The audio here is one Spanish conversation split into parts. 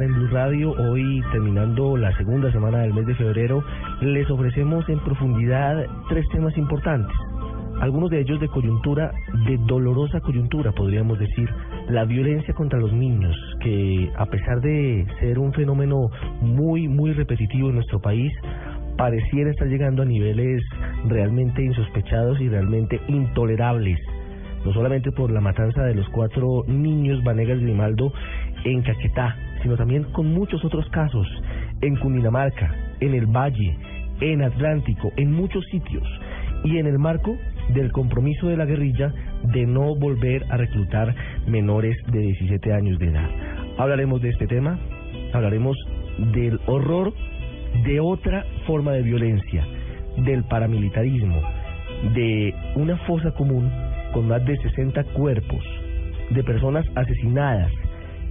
En Blue Radio. Hoy terminando la segunda semana del mes de febrero, les ofrecemos en profundidad tres temas importantes. Algunos de ellos de coyuntura, de dolorosa coyuntura, podríamos decir, la violencia contra los niños, que a pesar de ser un fenómeno muy, muy repetitivo en nuestro país, pareciera estar llegando a niveles realmente insospechados y realmente intolerables no solamente por la matanza de los cuatro niños Vanegas Grimaldo en Caquetá, sino también con muchos otros casos en Cundinamarca, en el Valle, en Atlántico, en muchos sitios, y en el marco del compromiso de la guerrilla de no volver a reclutar menores de 17 años de edad. Hablaremos de este tema, hablaremos del horror de otra forma de violencia, del paramilitarismo, de una fosa común con más de 60 cuerpos de personas asesinadas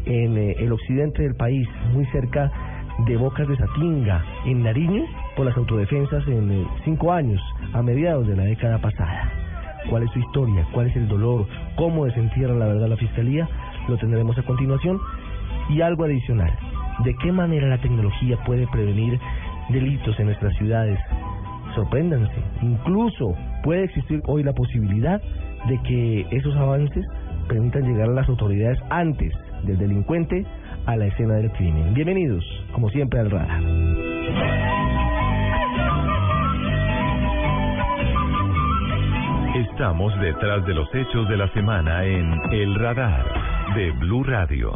en eh, el occidente del país, muy cerca de Bocas de Satinga, en Nariño, por las autodefensas en eh, cinco años, a mediados de la década pasada. ¿Cuál es su historia? ¿Cuál es el dolor? ¿Cómo desentierra la verdad la Fiscalía? Lo tendremos a continuación. Y algo adicional, ¿de qué manera la tecnología puede prevenir delitos en nuestras ciudades? Sorpréndanse, incluso puede existir hoy la posibilidad de que esos avances permitan llegar a las autoridades antes del delincuente a la escena del crimen. Bienvenidos, como siempre, al radar. Estamos detrás de los hechos de la semana en El Radar de Blue Radio.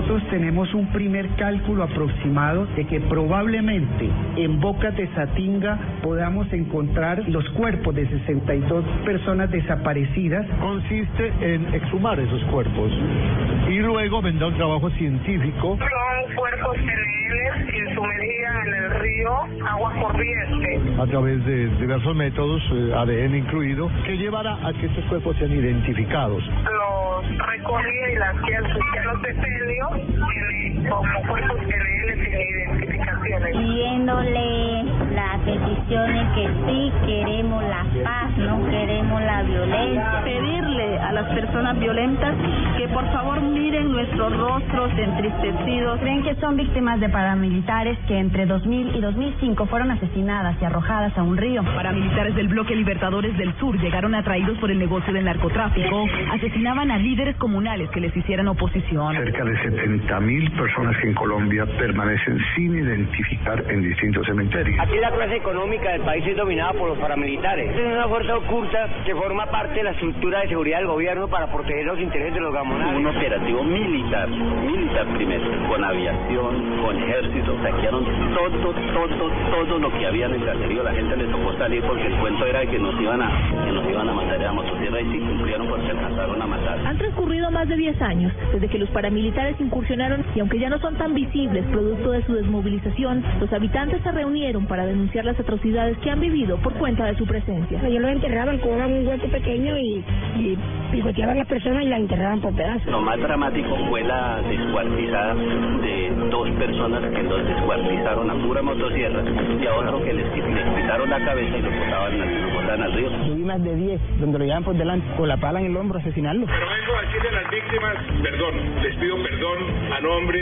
Nosotros tenemos un primer cálculo aproximado de que probablemente en Bocas de Satinga podamos encontrar los cuerpos de 62 personas desaparecidas. Consiste en exhumar esos cuerpos y luego vendrá un trabajo científico. Son cuerpos peleles sumergidas en el río, agua corriente. A través de diversos métodos, eh, ADN incluido, que llevará a que estos cuerpos sean identificados. Los recogí y las hacía los sepelios como cuerpos peleles sin identificaciones. pidiéndole las peticiones que sí queremos la paz, no queremos la violencia. pedirle a las personas violentas que por favor miren nuestros rostros entristecidos. Creen que son víctimas de paramilitares que entre 2000 y 2005 fueron asesinadas y arrojadas a un río. Paramilitares del bloque Libertadores del Sur llegaron atraídos por el negocio del narcotráfico, asesinaban a líderes comunales que les hicieran oposición. Cerca de 70 mil personas que en Colombia permanecen sin identificar en distintos cementerios. Aquí la clase económica del país es dominada por los paramilitares. Es una fuerza oculta que forma parte de la estructura de seguridad del gobierno para proteger los intereses de los gamonales. Un operativo militar, militar primero, con aviación, con ejército, saquearon todo, todo, todo lo que había en el caserío. La gente le tocó salir porque el cuento era que nos iban a, que nos iban a matar a motosierra y sí cumplieron porque alcanzaron a matar. Han transcurrido más de 10 años desde que los paramilitares incursionaron y aunque ya no son tan visibles producto de su desmovilización, los habitantes se reunieron para denunciar las atrocidades que han vivido por cuenta de su presencia. Ellos los enterraban con un hueco pequeño y, y picoteaban a las personas y las enterraban por pedazos. Lo más dramático fue la descuartizada de dos personas que los descuartizaron a pura motosierra y a otro que les, les quitaron la cabeza y lo botaban, al- lo botaban al río. Yo vi más de 10 donde lo llevaban por delante con la pala en el hombro a asesinarlo. Pero vengo a decirle a las víctimas, perdón, les pido perdón a nombre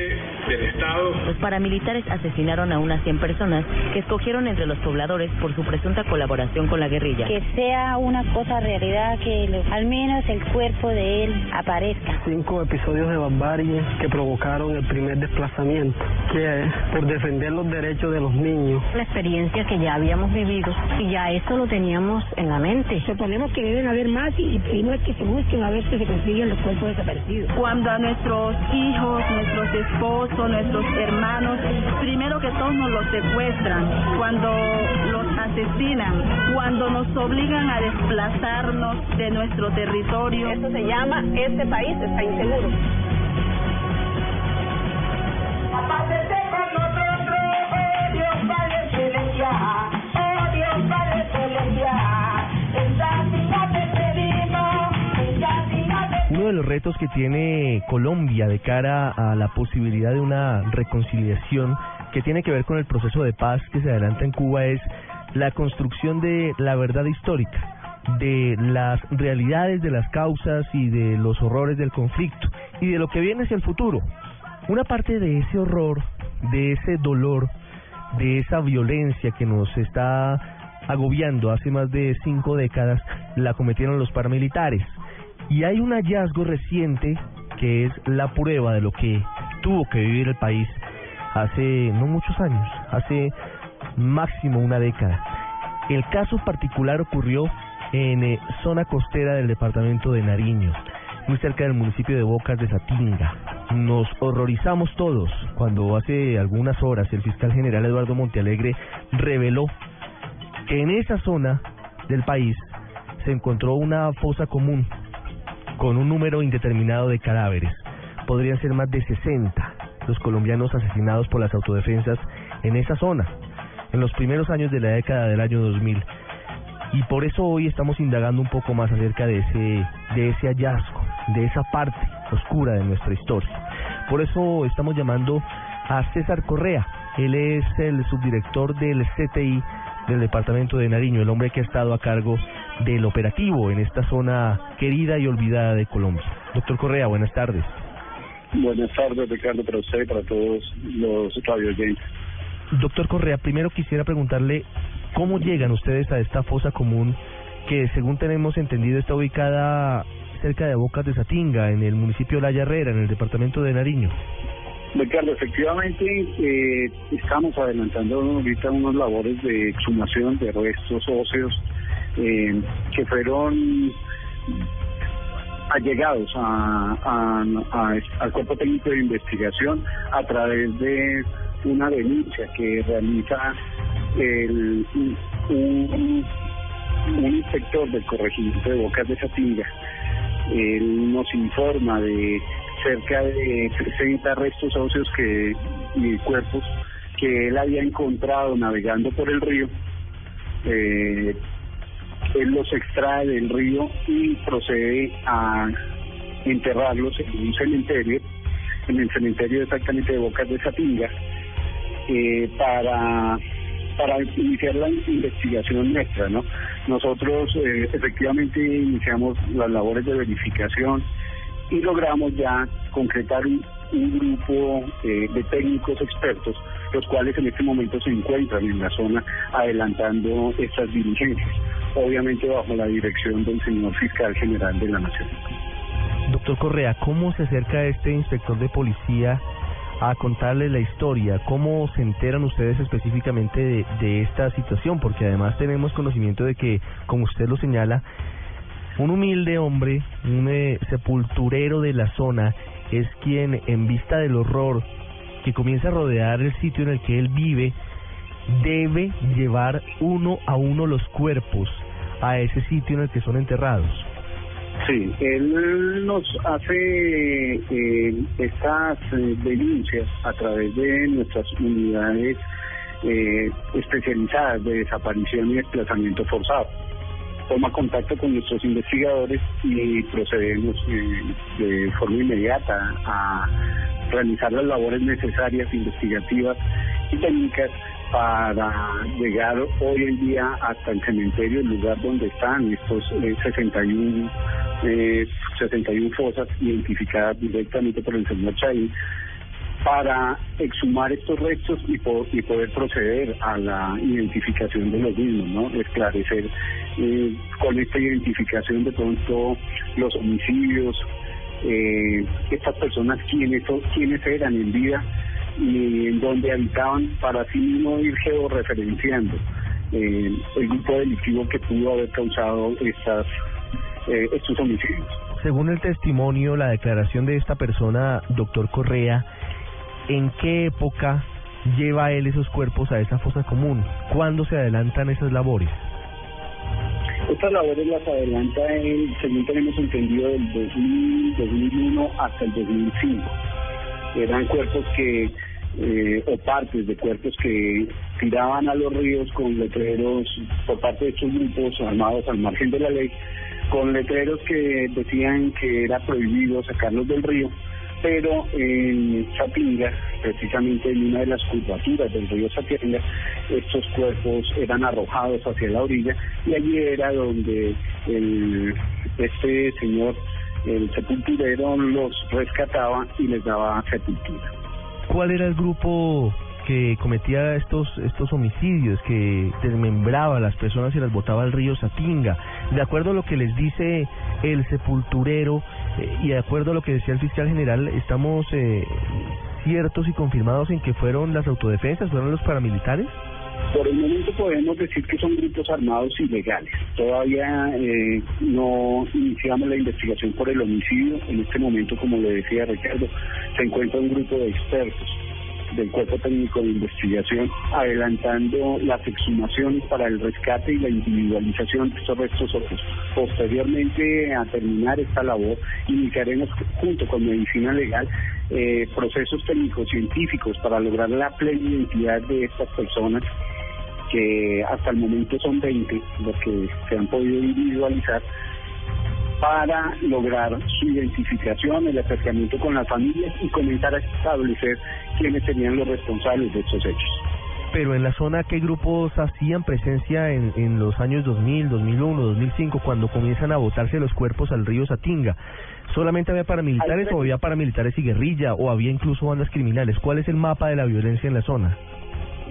del Estado. Los paramilitares asesinaron a unas 100 personas que escogieron entre los pobladores por su presunta colaboración con la guerrilla. Que sea una cosa realidad, que lo- al menos el cuerpo de él aparezca. Cinco episodios de barbarie que provocaron el primer desplazamiento, que por defender los derechos de los niños. La experiencia que ya habíamos vivido y ya eso lo teníamos en la mente. Suponemos que deben haber más y pedimos que se busquen a ver si se consiguen los cuerpos desaparecidos. Cuando a nuestros hijos, nuestros esposos, nuestros hermanos, primero que todos nos los secuestran, cuando los asesinan, cuando nos obligan a desplazarnos de nuestro territorio. Esto se llama Este país está inseguro. Oh Uno de los retos que tiene Colombia de cara a la posibilidad de una reconciliación que tiene que ver con el proceso de paz que se adelanta en Cuba es la construcción de la verdad histórica, de las realidades de las causas y de los horrores del conflicto y de lo que viene hacia el futuro. Una parte de ese horror, de ese dolor, de esa violencia que nos está agobiando hace más de cinco décadas, la cometieron los paramilitares. Y hay un hallazgo reciente que es la prueba de lo que tuvo que vivir el país hace no muchos años, hace máximo una década. El caso particular ocurrió en eh, zona costera del departamento de Nariño, muy cerca del municipio de Bocas de Satinga. Nos horrorizamos todos cuando hace algunas horas el fiscal general Eduardo Montealegre reveló que en esa zona del país se encontró una fosa común con un número indeterminado de cadáveres. Podrían ser más de 60 colombianos asesinados por las autodefensas en esa zona, en los primeros años de la década del año 2000. Y por eso hoy estamos indagando un poco más acerca de ese, de ese hallazgo, de esa parte oscura de nuestra historia. Por eso estamos llamando a César Correa. Él es el subdirector del CTI del departamento de Nariño, el hombre que ha estado a cargo del operativo en esta zona querida y olvidada de Colombia. Doctor Correa, buenas tardes. Buenas tardes, Ricardo, para usted y para todos los radioyentes. Doctor Correa, primero quisiera preguntarle cómo llegan ustedes a esta fosa común que, según tenemos entendido, está ubicada cerca de Bocas de Satinga, en el municipio de La Yarrera, en el departamento de Nariño. Ricardo, efectivamente eh, estamos adelantando ahorita unas labores de exhumación de restos óseos eh, que fueron allegados a, al cuerpo técnico de investigación a través de una denuncia que realiza el, un, un inspector del corregimiento de Bocas de Satinga. Él nos informa de cerca de 60 restos óseos que, y cuerpos que él había encontrado navegando por el río. Eh, él los extrae del río y procede a enterrarlos en un cementerio, en el cementerio exactamente de Bocas de Satinga, eh, para, para iniciar la investigación nuestra, ¿no? Nosotros eh, efectivamente iniciamos las labores de verificación y logramos ya concretar un, un grupo eh, de técnicos expertos, los cuales en este momento se encuentran en la zona adelantando estas diligencias, obviamente bajo la dirección del señor fiscal general de la Nación. Doctor Correa, ¿cómo se acerca este inspector de policía a contarle la historia? ¿Cómo se enteran ustedes específicamente de, de esta situación? Porque además tenemos conocimiento de que, como usted lo señala, un humilde hombre, un eh, sepulturero de la zona, es quien, en vista del horror que comienza a rodear el sitio en el que él vive, debe llevar uno a uno los cuerpos a ese sitio en el que son enterrados. Sí, él nos hace eh, estas eh, denuncias a través de nuestras unidades eh, especializadas de desaparición y desplazamiento forzado. Toma contacto con nuestros investigadores y procedemos eh, de forma inmediata a realizar las labores necesarias, investigativas y técnicas para llegar hoy en día hasta el cementerio, el lugar donde están estos eh, 61 eh, 61 fosas identificadas directamente por el señor Chaín para exhumar estos restos y, po- y poder proceder a la identificación de los mismos, ¿no? Esclarecer eh, con esta identificación de pronto los homicidios, eh, estas personas quiénes, eran en vida y en dónde habitaban para así mismo ir georreferenciando eh, el grupo delictivo que pudo haber causado estas, eh, estos homicidios. Según el testimonio, la declaración de esta persona, doctor Correa, ¿en qué época lleva él esos cuerpos a esa fosa común? ¿Cuándo se adelantan esas labores? Estas labores las adelanta, el, según tenemos entendido, del 2000, 2001 hasta el 2005. Eran cuerpos que, eh, o partes de cuerpos que tiraban a los ríos con letreros por parte de estos grupos armados al margen de la ley, con letreros que decían que era prohibido sacarlos del río, pero en Chapinga, precisamente en una de las curvaturas del río Chapinga, estos cuerpos eran arrojados hacia la orilla y allí era donde el, este señor, el sepulturero, los rescataba y les daba sepultura. ¿Cuál era el grupo que cometía estos estos homicidios, que desmembraba a las personas y las botaba al río Satinga? De acuerdo a lo que les dice el sepulturero y de acuerdo a lo que decía el fiscal general, estamos eh, ciertos y confirmados en que fueron las autodefensas, fueron los paramilitares. Por el momento podemos decir que son grupos armados ilegales. Todavía eh, no iniciamos la investigación por el homicidio. En este momento, como le decía Ricardo, se encuentra un grupo de expertos del Cuerpo Técnico de Investigación adelantando las exhumaciones para el rescate y la individualización de estos restos óseos. Posteriormente a terminar esta labor, iniciaremos junto con Medicina Legal eh, procesos técnicos científicos para lograr la plena identidad de estas personas que hasta el momento son 20 los que se han podido individualizar para lograr su identificación, el acercamiento con las familias y comenzar a establecer quiénes serían los responsables de estos hechos. Pero en la zona, ¿qué grupos hacían presencia en, en los años 2000, 2001, 2005, cuando comienzan a botarse los cuerpos al río Satinga? ¿Solamente había paramilitares o había paramilitares y guerrilla o había incluso bandas criminales? ¿Cuál es el mapa de la violencia en la zona?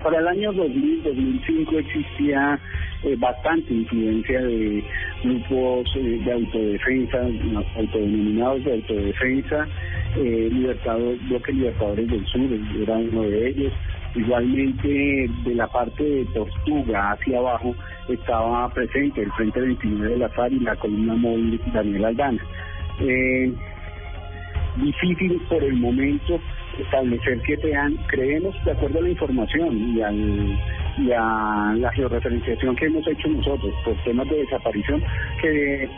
Para el año 2000-2005 existía eh, bastante influencia de grupos eh, de autodefensa, no, autodenominados de autodefensa, eh, libertador, bloque Libertadores del Sur era uno de ellos. Igualmente de la parte de Tortuga hacia abajo estaba presente el Frente 29 de la FARC y la columna móvil Daniel Aldana. Eh, difícil por el momento establecer que sean, creemos de acuerdo a la información y, al, y a la georreferenciación que hemos hecho nosotros por temas de desaparición, que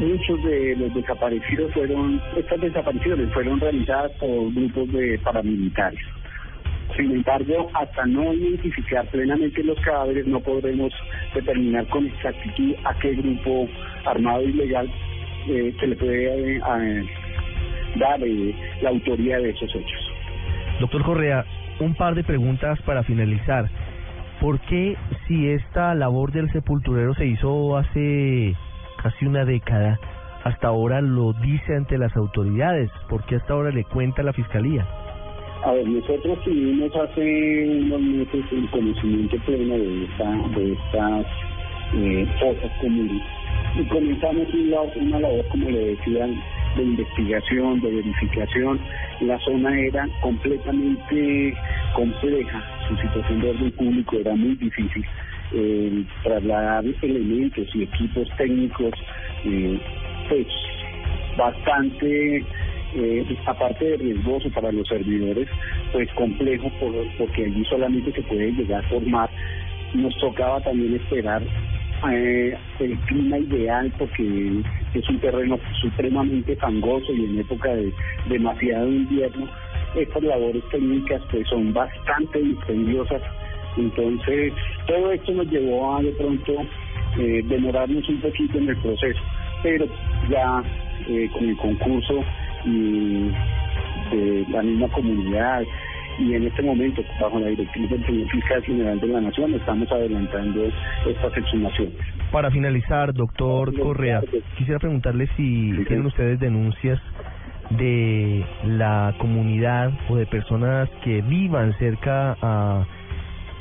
muchos de los desaparecidos fueron, estas desapariciones fueron realizadas por grupos de paramilitares. Sin embargo, hasta no identificar plenamente los cadáveres, no podremos determinar con exactitud a qué grupo armado ilegal eh, se le puede eh, dar eh, la autoría de esos hechos. Doctor Correa, un par de preguntas para finalizar. ¿Por qué si esta labor del sepulturero se hizo hace casi una década, hasta ahora lo dice ante las autoridades? ¿Por qué hasta ahora le cuenta la fiscalía? A ver, nosotros tuvimos hace unos meses el conocimiento pleno de, esta, de estas eh, fosas comunes y comenzamos una labor, como le decían, de investigación, de verificación. La zona era completamente compleja, su situación de orden público era muy difícil. Eh, trasladar elementos y equipos técnicos, eh, pues bastante eh, aparte de riesgoso para los servidores, pues complejo por- porque allí solamente se puede llegar por mar. Nos tocaba también esperar eh, el clima ideal porque es un terreno supremamente fangoso y en época de demasiado invierno estas labores técnicas pues son bastante dispendiosas. Entonces todo esto nos llevó a de pronto eh, demorarnos un poquito en el proceso pero ya eh, con el concurso y de la misma comunidad y en este momento bajo la directriz del señor fiscal general de la nación estamos adelantando estas exhumaciones Para finalizar, doctor Correa, quisiera preguntarle si tienen ustedes denuncias de la comunidad o de personas que vivan cerca a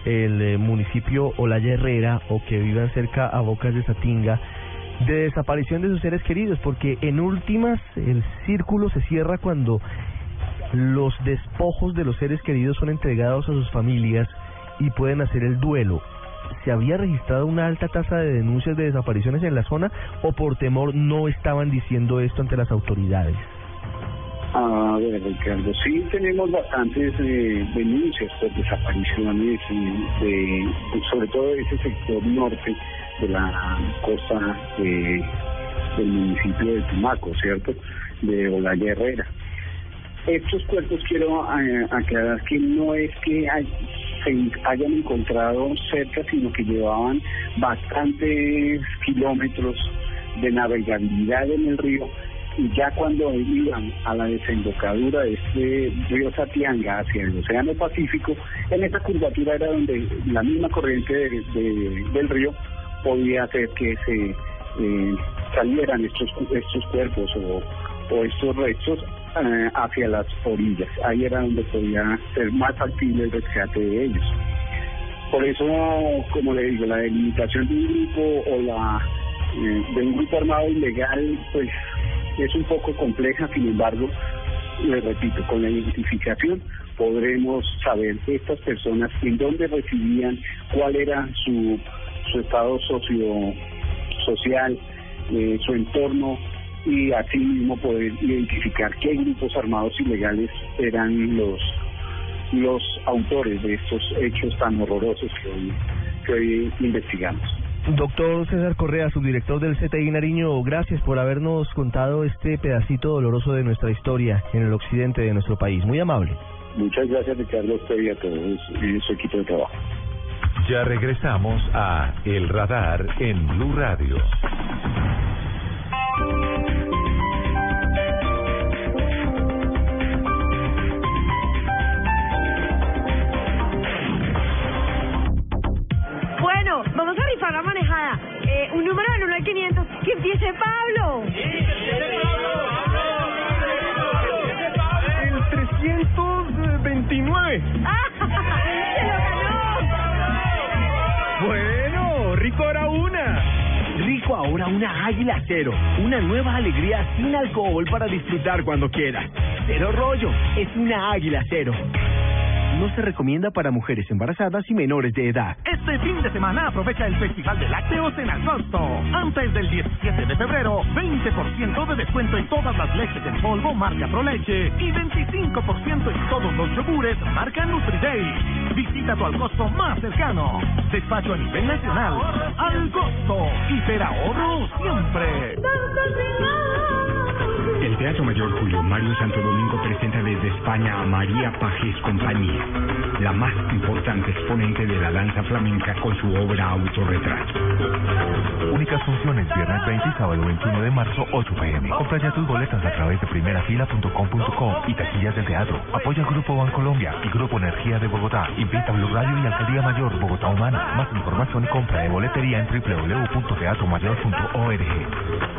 el eh, municipio Olaya Herrera o que vivan cerca a Bocas de Satinga de desaparición de sus seres queridos, porque en últimas el círculo se cierra cuando los despojos de los seres queridos son entregados a sus familias y pueden hacer el duelo. ¿Se había registrado una alta tasa de denuncias de desapariciones en la zona o por temor no estaban diciendo esto ante las autoridades? A ver, Ricardo, sí tenemos bastantes eh, denuncias por desapariciones, eh, de, sobre todo de ese sector norte de la costa eh, del municipio de Tumaco, ¿cierto? De Olaya Herrera. Estos cuerpos quiero eh, aclarar que no es que se hayan encontrado cerca, sino que llevaban bastantes kilómetros de navegabilidad en el río. Y ya cuando iban a la desembocadura de este río Satianga hacia el Océano Pacífico, en esa curvatura era donde la misma corriente de- de- del río podía hacer que se eh, salieran estos estos cuerpos o estos restos eh, hacia las orillas. Ahí era donde podía ser más factible el rescate de ellos. Por eso, como le digo, la delimitación de un grupo o la eh, de un grupo armado ilegal, pues es un poco compleja, sin embargo, le repito, con la identificación podremos saber estas personas en dónde residían, cuál era su, su estado socio social, eh, su entorno y asimismo poder identificar qué grupos armados ilegales eran los los autores de estos hechos tan horrorosos que hoy, que hoy investigamos. Doctor César Correa, subdirector del CTI Nariño, gracias por habernos contado este pedacito doloroso de nuestra historia en el occidente de nuestro país. Muy amable. Muchas gracias Ricardo a usted y a todos y su equipo de trabajo. Ya regresamos a El Radar en Blue Radio. Águila cero. Una nueva alegría sin alcohol para disfrutar cuando quieras. Cero rollo. Es una águila cero. No se recomienda para mujeres embarazadas y menores de edad. Este fin de semana aprovecha el Festival de Lácteos en agosto. Antes del 17 de febrero, 20% de descuento en todas las leches en polvo marca Proleche y 25% en todos los yogures marca Nutriday. Visita tu Alcosto más cercano. Despacho a nivel nacional. Al costo. Hiperahorro siempre. Teatro Mayor Julio Mario Santo Domingo presenta desde España a María Pajes Compañía, la más importante exponente de la danza flamenca con su obra Autorretrato. Únicas funciones viernes 20 y sábado 21 de marzo 8 pm. Compra ya tus boletas a través de primerafila.com.co y taquillas del teatro. Apoya Grupo Bancolombia y Grupo Energía de Bogotá. Invita Blue Radio y Alcaldía Mayor Bogotá Humana. Más información y compra de boletería en www.teatromayor.org.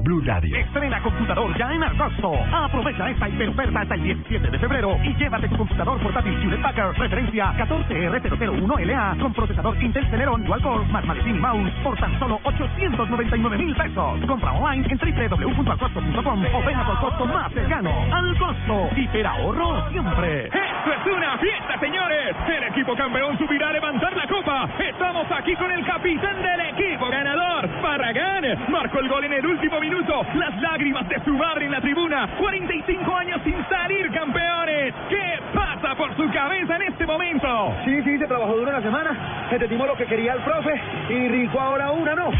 Blue Radio. Estrena computador ya en agosto. Aprovecha esta hiperoferta hasta el 17 de febrero y llévate tu computador portátil Hewlett Packard referencia 14R001LA con procesador Intel Celeron Dual Core más maletín y mouse por tan solo 899 mil pesos. Compra online en www.alcosto.com o ven a tu costo más cercano. Al costo, hiperahorro siempre. ¡Esto es una fiesta, señores! El equipo campeón subirá a levantar la copa. Estamos aquí con el capitán del equipo ganador, Barragán. Marcó el gol en el último minuto. Las lágrimas de su madre en la tribuna. 45 años sin salir campeones. ¿Qué pasa, por su cabeza en este momento. Sí, sí, se trabajó duro la semana. Se te timó lo que quería el profe y rico ahora una, ¿no?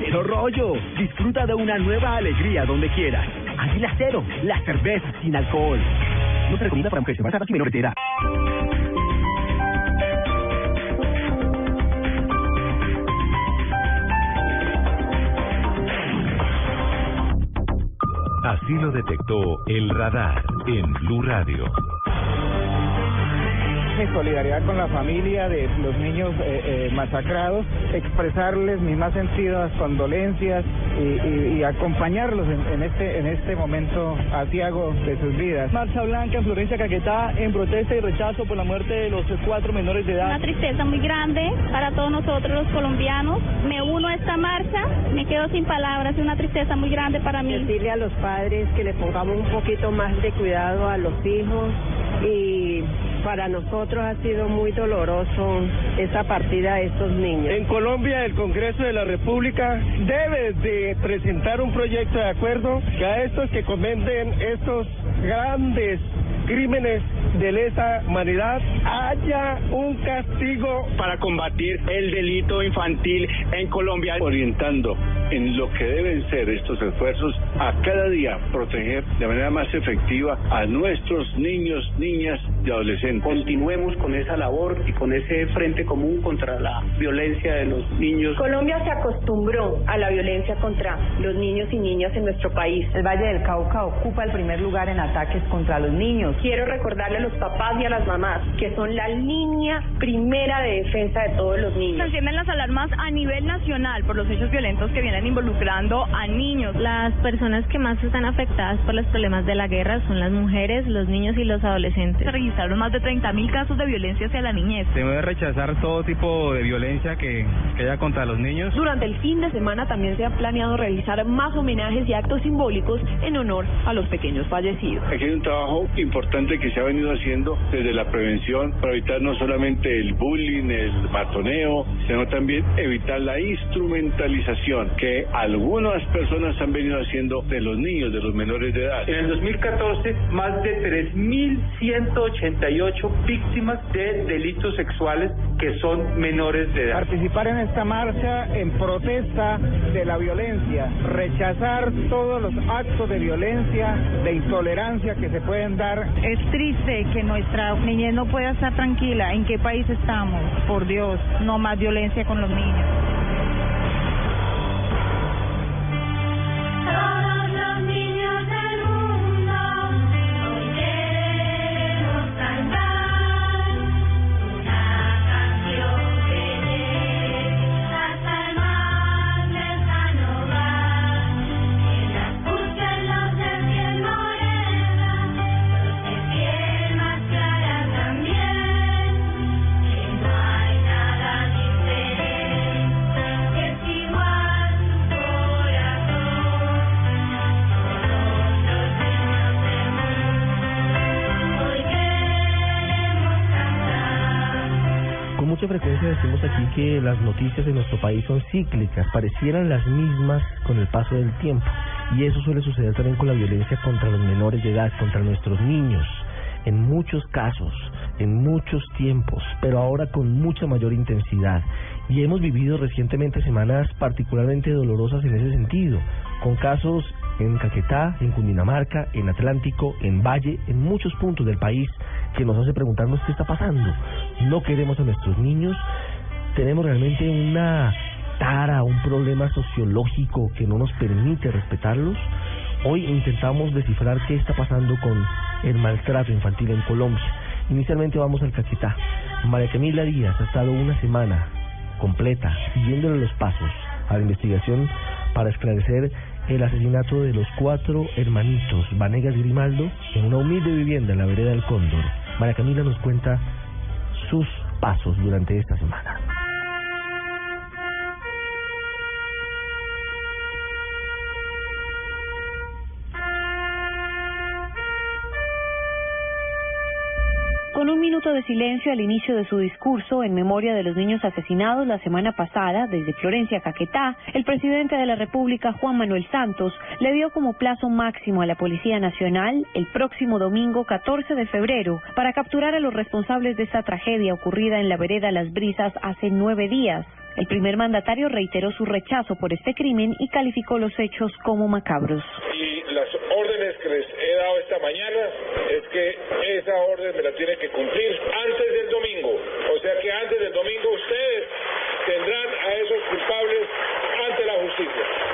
Cero rollo. Disfruta de una nueva alegría donde quieras. Águila Cero, la cerveza sin alcohol. No se recomienda para mujeres y menores de edad. Así lo detectó el radar en Blue Radio. Mi solidaridad con la familia de los niños eh, eh, masacrados, expresarles mis más sentidas condolencias y, y- y acompañarlos en, en este en este momento aciago de sus vidas. Marcha Blanca en Florencia Caquetá en protesta y rechazo por la muerte de los cuatro menores de edad. Una tristeza muy grande para todos nosotros los colombianos. Me uno a esta marcha, me quedo sin palabras, es una tristeza muy grande para mí. Decirle a los padres que le pongamos un poquito más de cuidado a los hijos y para nosotros ha sido muy doloroso esa partida de estos niños. En Colombia, el Congreso de la República debe de presentar un proyecto de acuerdo que a estos que cometen estos grandes crímenes de lesa humanidad haya un castigo para combatir el delito infantil en Colombia, orientando en lo que deben ser estos esfuerzos a cada día proteger de manera más efectiva a nuestros niños, niñas y adolescentes. Continuemos con esa labor y con ese frente común contra la violencia de los niños. Colombia se acostumbró a la violencia contra los niños y niñas en nuestro país. El Valle del Cauca ocupa el primer lugar en ataques contra los niños. Quiero recordarle a los papás y a las mamás que son la línea primera de defensa de todos los Se niños. encienden las alarmas a nivel nacional por los hechos violentos que vienen involucrando a niños. Las personas que más están afectadas por los problemas de la guerra son las mujeres, los niños y los adolescentes. Se registraron más de 30.000 casos de violencia hacia la niñez. Se debe rechazar todo tipo de violencia que, que haya contra los niños. Durante el fin de semana también se ha planeado realizar más homenajes y actos simbólicos en honor a los pequeños fallecidos. Aquí hay un trabajo importante que se ha venido haciendo desde la prevención para evitar no solamente el bullying, el matoneo, sino también evitar la instrumentalización que algunas personas han venido haciendo de los niños, de los menores de edad. En el 2014, más de 3.188 víctimas de delitos sexuales que son menores de edad. Participar en esta marcha en protesta de la violencia, rechazar todos los actos de violencia, de intolerancia que se pueden dar. Es triste que nuestra niñez no pueda estar tranquila. ¿En qué país estamos? Por Dios, no más violencia con los niños. Que las noticias de nuestro país son cíclicas, parecieran las mismas con el paso del tiempo. Y eso suele suceder también con la violencia contra los menores de edad, contra nuestros niños. En muchos casos, en muchos tiempos, pero ahora con mucha mayor intensidad. Y hemos vivido recientemente semanas particularmente dolorosas en ese sentido, con casos en Caquetá, en Cundinamarca, en Atlántico, en Valle, en muchos puntos del país que nos hace preguntarnos qué está pasando. No queremos a nuestros niños, tenemos realmente una tara, un problema sociológico que no nos permite respetarlos. Hoy intentamos descifrar qué está pasando con el maltrato infantil en Colombia. Inicialmente vamos al Caquetá. María Camila Díaz ha estado una semana completa siguiéndole los pasos a la investigación para esclarecer el asesinato de los cuatro hermanitos Vanegas Grimaldo en una humilde vivienda en la vereda del Cóndor. María Camila nos cuenta sus pasos durante esta semana. Minuto de silencio al inicio de su discurso en memoria de los niños asesinados la semana pasada desde Florencia Caquetá, el presidente de la República, Juan Manuel Santos, le dio como plazo máximo a la Policía Nacional el próximo domingo 14 de febrero para capturar a los responsables de esta tragedia ocurrida en la vereda Las Brisas hace nueve días. El primer mandatario reiteró su rechazo por este crimen y calificó los hechos como macabros. Que les he dado esta mañana es que esa orden me la tienen que cumplir antes del domingo. O sea que antes del domingo ustedes tendrán a esos culpables ante la justicia.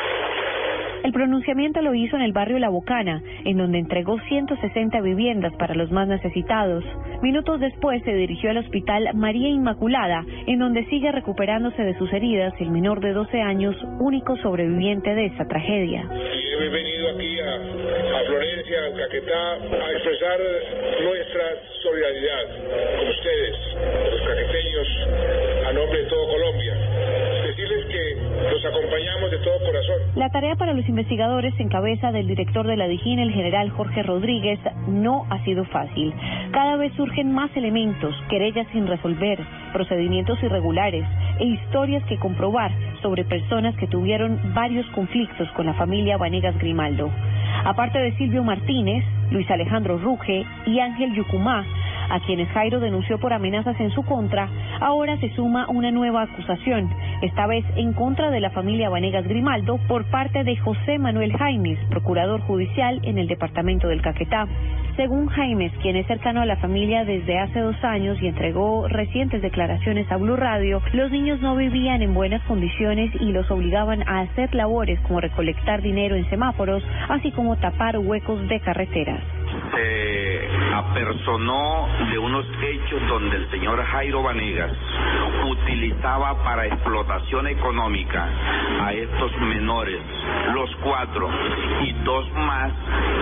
El pronunciamiento lo hizo en el barrio La Bocana, en donde entregó 160 viviendas para los más necesitados. Minutos después se dirigió al hospital María Inmaculada, en donde sigue recuperándose de sus heridas el menor de 12 años, único sobreviviente de esta tragedia. Y he venido aquí a, Florencia, a Caquetá, a expresar nuestra solidaridad con ustedes, los caqueteños, a nombre de todo Colombia. La tarea para los investigadores en cabeza del director de la DIJÍN, el general Jorge Rodríguez, no ha sido fácil. Cada vez surgen más elementos, querellas sin resolver, procedimientos irregulares e historias que comprobar sobre personas que tuvieron varios conflictos con la familia Vanegas Grimaldo. Aparte de Silvio Martínez, Luis Alejandro Ruge y Ángel Yucumá, a quienes Jairo denunció por amenazas en su contra, ahora se suma una nueva acusación, esta vez en contra de la familia Vanegas Grimaldo por parte de José Manuel Jaimes, procurador judicial en el departamento del Caquetá. Según Jaimes, quien es cercano a la familia desde hace dos años y entregó recientes declaraciones a Blue Radio, los niños no vivían en buenas condiciones y los obligaban a hacer labores como recolectar dinero en semáforos, así como tapar huecos de carreteras se apersonó de unos hechos donde el señor Jairo Vanegas utilizaba para explotación económica a estos menores, los cuatro, y dos más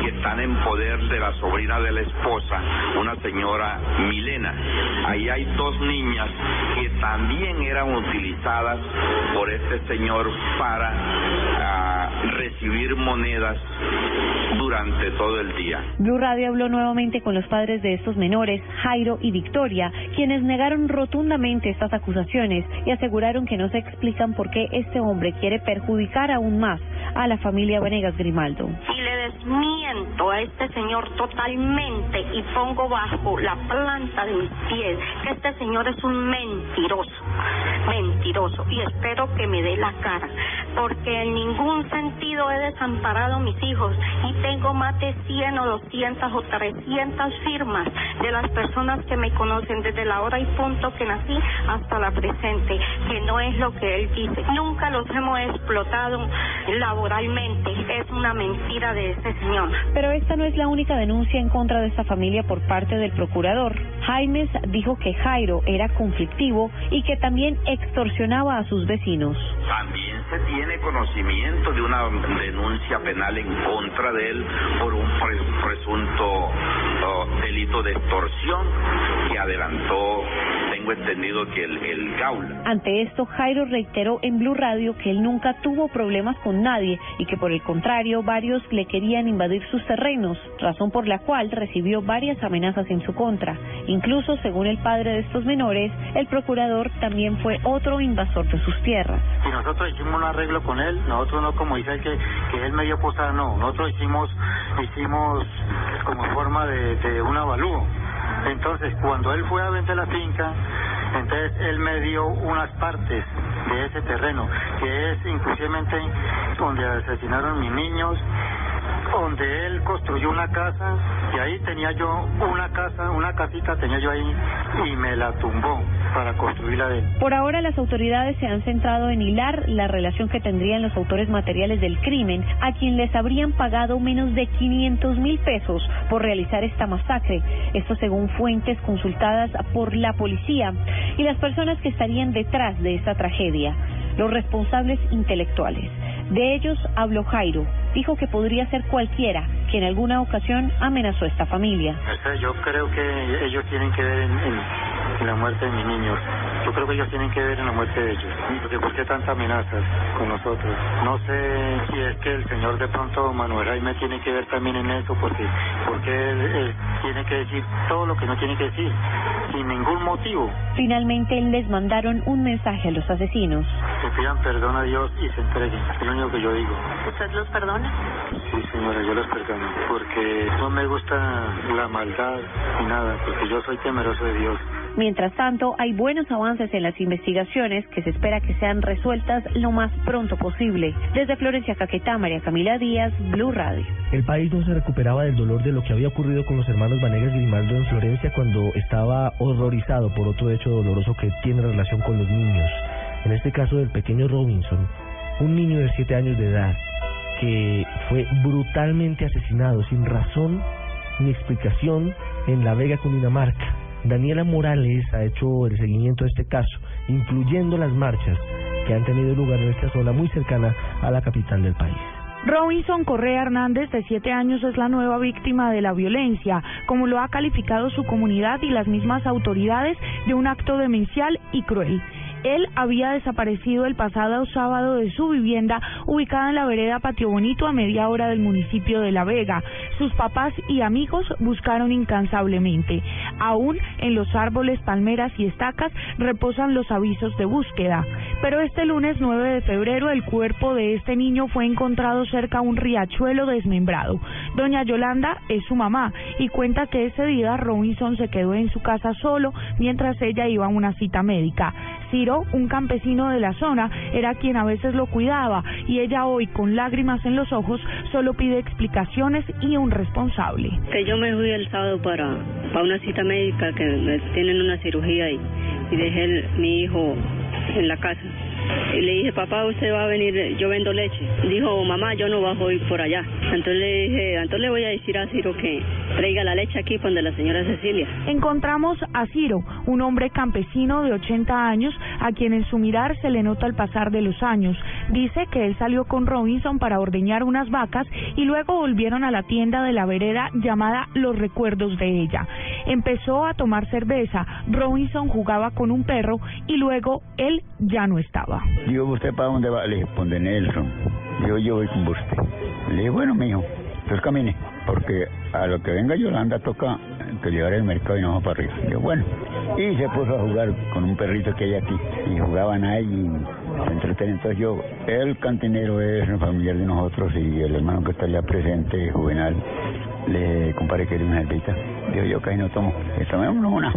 que están en poder de la sobrina de la esposa, una señora Milena. Ahí hay dos niñas que también eran utilizadas por este señor para ah, recibir monedas durante todo el día. Blue Radio habló nuevamente con los padres de estos menores, Jairo y Victoria, quienes negaron rotundamente estas acusaciones y aseguraron que no se explican por qué este hombre quiere perjudicar aún más a la familia Vanegas Grimaldo. Y le desmiento a este señor totalmente y pongo bajo la planta de mis pies que este señor es un mentiroso, mentiroso. Y espero que me dé la cara, porque en ningún sentido he desamparado a mis hijos y tengo más de 100 o 200 o 300 firmas de las personas que me conocen desde la hora y punto que nací hasta la presente, que no es lo que él dice. Nunca los hemos explotado laboralmente. Es una mentira de este señor. Pero esta no es la única denuncia en contra de esta familia por parte del procurador. Jaimes dijo que Jairo era conflictivo y que también extorsionaba a sus vecinos. También se tiene conocimiento de una denuncia penal en contra de él por un presunto oh, delito de extorsión que adelantó, tengo entendido que el, el Gaula. Ante esto, Jairo reiteró en Blue Radio que él nunca tuvo problemas con nadie y que por el contrario varios le querían invadir sus terrenos, razón por la cual recibió varias amenazas en su contra. Incluso, según el padre de estos menores, el procurador también fue otro invasor de sus tierras. Y nosotros hicimos un arreglo con él, nosotros no como dice él que, que él medio posada, no, nosotros hicimos, hicimos como forma de, de un avalúo. Entonces, cuando él fue a vender la finca, entonces él me dio unas partes de ese terreno, que es inclusivamente donde asesinaron mis niños, donde él construyó una casa y ahí tenía yo una casa, una casita tenía yo ahí y me la tumbó para construirla de él. Por ahora las autoridades se han centrado en hilar la relación que tendrían los autores materiales del crimen a quien les habrían pagado menos de 500 mil pesos por realizar esta masacre. Esto según fuentes consultadas por la policía y las personas que estarían detrás de esta tragedia, los responsables intelectuales. De ellos habló Jairo. Dijo que podría ser cualquiera que en alguna ocasión amenazó a esta familia. Yo creo que ellos tienen que ver en, en- en la muerte de mis niños. Yo creo que ellos tienen que ver en la muerte de ellos. Porque ¿por qué tanta amenaza con nosotros? No sé si es que el señor de pronto Manuel Jaime tiene que ver también en eso, porque, porque él, él tiene que decir todo lo que no tiene que decir, sin ningún motivo. Finalmente les mandaron un mensaje a los asesinos. Que pidan perdón a Dios y se entreguen. Es lo único que yo digo. ¿Usted los perdona? Sí, señora, yo los perdono. Porque no me gusta la maldad ni nada, porque yo soy temeroso de Dios. Mientras tanto, hay buenos avances en las investigaciones que se espera que sean resueltas lo más pronto posible. Desde Florencia Caquetá, María Camila Díaz, Blue Radio. El país no se recuperaba del dolor de lo que había ocurrido con los hermanos Vanegas Grimaldo en Florencia cuando estaba horrorizado por otro hecho doloroso que tiene relación con los niños. En este caso del pequeño Robinson, un niño de 7 años de edad que fue brutalmente asesinado sin razón ni explicación en La Vega, Cundinamarca. Daniela Morales ha hecho el seguimiento de este caso, incluyendo las marchas que han tenido lugar en esta zona muy cercana a la capital del país. Robinson Correa Hernández, de siete años, es la nueva víctima de la violencia, como lo ha calificado su comunidad y las mismas autoridades de un acto demencial y cruel. Él había desaparecido el pasado sábado de su vivienda ubicada en la vereda Patio Bonito a media hora del municipio de La Vega. Sus papás y amigos buscaron incansablemente. Aún en los árboles, palmeras y estacas reposan los avisos de búsqueda. Pero este lunes 9 de febrero el cuerpo de este niño fue encontrado cerca a un riachuelo desmembrado. Doña Yolanda es su mamá y cuenta que ese día Robinson se quedó en su casa solo mientras ella iba a una cita médica. Ciro, un campesino de la zona, era quien a veces lo cuidaba y ella hoy, con lágrimas en los ojos, solo pide explicaciones y un responsable. Que yo me fui el sábado para, para una cita médica que me tienen una cirugía y, y dejé el- mi hijo en la casa. Y le dije, papá, usted va a venir, yo vendo leche. Dijo, mamá, yo no bajo ir por allá. Entonces le dije, entonces le voy a decir a Ciro que traiga la leche aquí donde la señora Cecilia. Encontramos a Ciro, un hombre campesino de 80 años, a quien en su mirar se le nota el pasar de los años. Dice que él salió con Robinson para ordeñar unas vacas y luego volvieron a la tienda de la vereda llamada Los Recuerdos de ella. Empezó a tomar cerveza, Robinson jugaba con un perro y luego él ya no estaba. Digo, ¿usted para dónde va? Le dije, ponde Nelson. Digo, yo voy con usted. Le dije, bueno, mijo, entonces camine, porque a lo que venga Yolanda toca que llevar el mercado y no va para arriba. Digo, bueno. Y se puso a jugar con un perrito que hay aquí. Y jugaban ahí y se entretenían. Entonces yo, el cantinero es familiar de nosotros y el hermano que está allá presente, Juvenal, le compadre que una cerveza. Digo, yo casi no tomo. Le tomémonos una.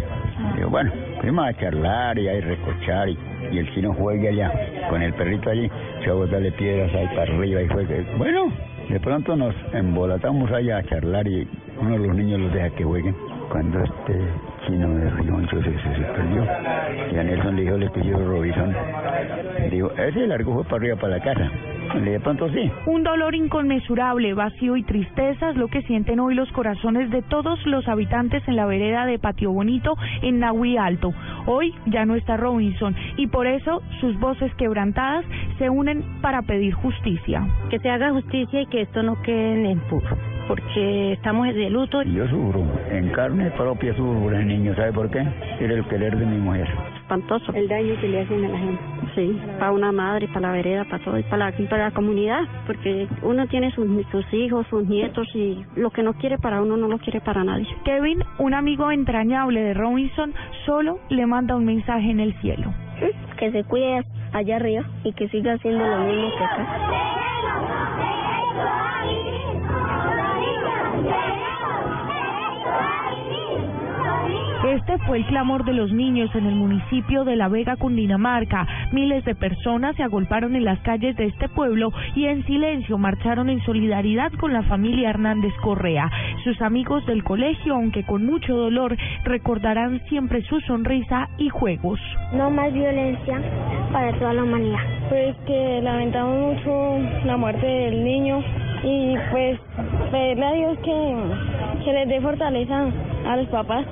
Digo, bueno, fuimos a charlar y a recochar y, y el chino juegue allá con el perrito allí, se va a botarle piedras ahí para arriba y juegue. Bueno, de pronto nos embolatamos allá a charlar y uno de los niños los deja que jueguen. Cuando este chino de Rioncho se, se, se perdió, y a Nelson le dijo, le pidió Robinson, digo, ese largo fue para arriba para la casa. Le de pronto sí. Un dolor inconmensurable, vacío y tristeza es lo que sienten hoy los corazones de todos los habitantes en la vereda de Patio Bonito en Nahui Alto. Hoy ya no está Robinson y por eso sus voces quebrantadas se unen para pedir justicia. Que se haga justicia y que esto no quede en puro, porque estamos de luto. Yo sufro, en carne propia sufro por el niño, ¿sabe por qué? Era el querer de mi mujer. Espantoso. El daño que le hacen a la gente. Sí, para una madre, para la vereda, para todo, y para la, para la comunidad, porque uno tiene sus, sus hijos, sus nietos y lo que no quiere para uno no lo quiere para nadie. Kevin, un amigo entrañable de Robinson, solo le manda un mensaje en el cielo. Que se cuide allá arriba y que siga haciendo lo mismo que acá. Este fue el clamor de los niños en el municipio de La Vega, Cundinamarca. Miles de personas se agolparon en las calles de este pueblo y en silencio marcharon en solidaridad con la familia Hernández Correa. Sus amigos del colegio, aunque con mucho dolor, recordarán siempre su sonrisa y juegos. No más violencia para toda la humanidad. Pues que lamentamos mucho la muerte del niño y pues pedirle a Dios que, que les dé fortaleza a los papás.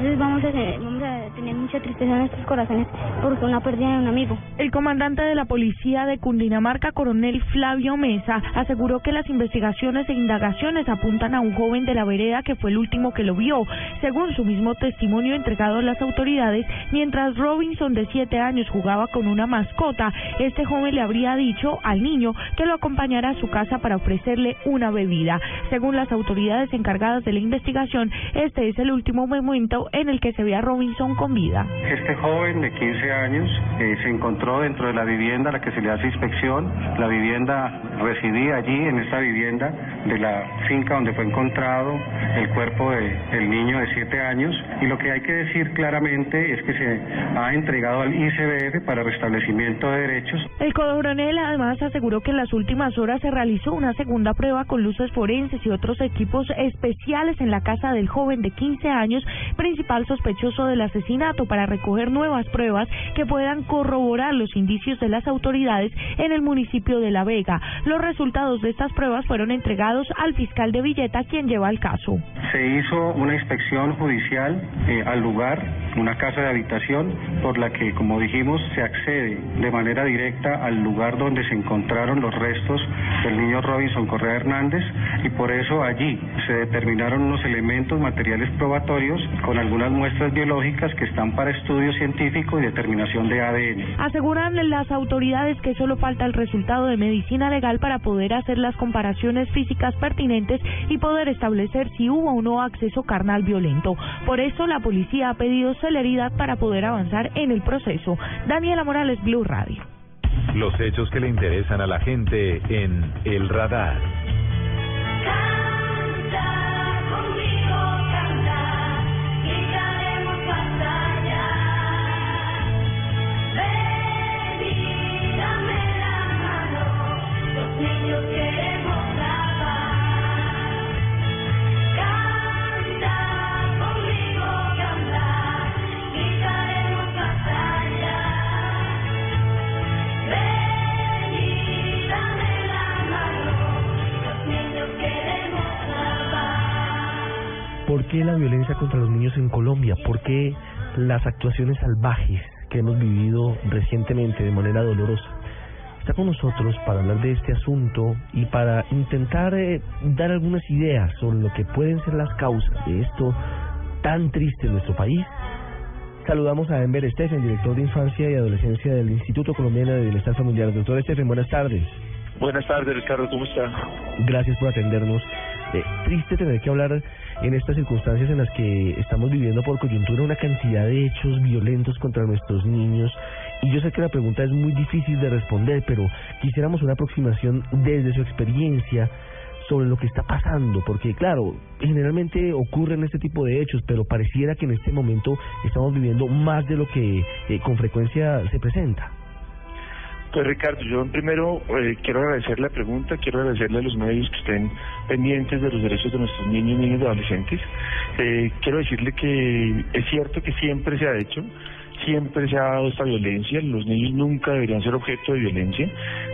Entonces vamos a, vamos a tener mucha tristeza en nuestros corazones porque una pérdida de un amigo. El comandante de la policía de Cundinamarca, coronel Flavio Mesa, aseguró que las investigaciones e indagaciones apuntan a un joven de la vereda que fue el último que lo vio. Según su mismo testimonio entregado a las autoridades, mientras Robinson de siete años jugaba con una mascota, este joven le habría dicho al niño que lo acompañara a su casa para ofrecerle una bebida. Según las autoridades encargadas de la investigación, este es el último momento en el que se ve a Robinson con vida. Este joven de 15 años eh, se encontró dentro de la vivienda a la que se le hace inspección. La vivienda residía allí, en esta vivienda de la finca donde fue encontrado el cuerpo del niño de 7 años. Y lo que hay que decir claramente es que se ha entregado al ICBF para restablecimiento de derechos. El coronel además aseguró que en las últimas horas se realizó una segunda prueba con luces forenses y otros equipos especiales en la casa del joven de 15 años, principal sospechoso del asesinato, para recoger nuevas pruebas que puedan corroborar los indicios de las autoridades en el municipio de La Vega. Los resultados de estas pruebas fueron entregados al fiscal de Villeta, quien lleva el caso. Se hizo una inspección judicial eh, al lugar, una casa de habitación, por la que, como dijimos, se accede de manera directa al lugar donde se encontraron los restos del niño Robinson Correa Hernández y por eso allí se determinaron unos elementos materiales probatorios con algunas muestras biológicas que están para estudio científico y determinación de ADN. Aseguran las autoridades que solo falta el resultado de medicina legal para poder hacer las comparaciones físicas pertinentes y poder establecer si hubo o no acceso carnal violento. Por eso la policía ha pedido celeridad para poder avanzar en el proceso. Daniela Morales, Blue Radio. Los hechos que le interesan a la gente en El Radar. ¿Por qué la violencia contra los niños en Colombia? ¿Por qué las actuaciones salvajes que hemos vivido recientemente de manera dolorosa? Está con nosotros para hablar de este asunto y para intentar eh, dar algunas ideas sobre lo que pueden ser las causas de esto tan triste en nuestro país. Saludamos a Enver Steffen, director de Infancia y Adolescencia del Instituto Colombiano de Bienestar Familiar. Doctor Steffen, buenas tardes. Buenas tardes, Ricardo, ¿cómo está? Gracias por atendernos. Eh, triste tener que hablar en estas circunstancias en las que estamos viviendo por coyuntura una cantidad de hechos violentos contra nuestros niños. Y yo sé que la pregunta es muy difícil de responder, pero quisiéramos una aproximación desde su experiencia sobre lo que está pasando, porque claro, generalmente ocurren este tipo de hechos, pero pareciera que en este momento estamos viviendo más de lo que eh, con frecuencia se presenta. Pues Ricardo, yo primero eh, quiero agradecer la pregunta, quiero agradecerle a los medios que estén pendientes de los derechos de nuestros niños, niños y adolescentes. Eh, quiero decirle que es cierto que siempre se ha hecho, siempre se ha dado esta violencia, los niños nunca deberían ser objeto de violencia.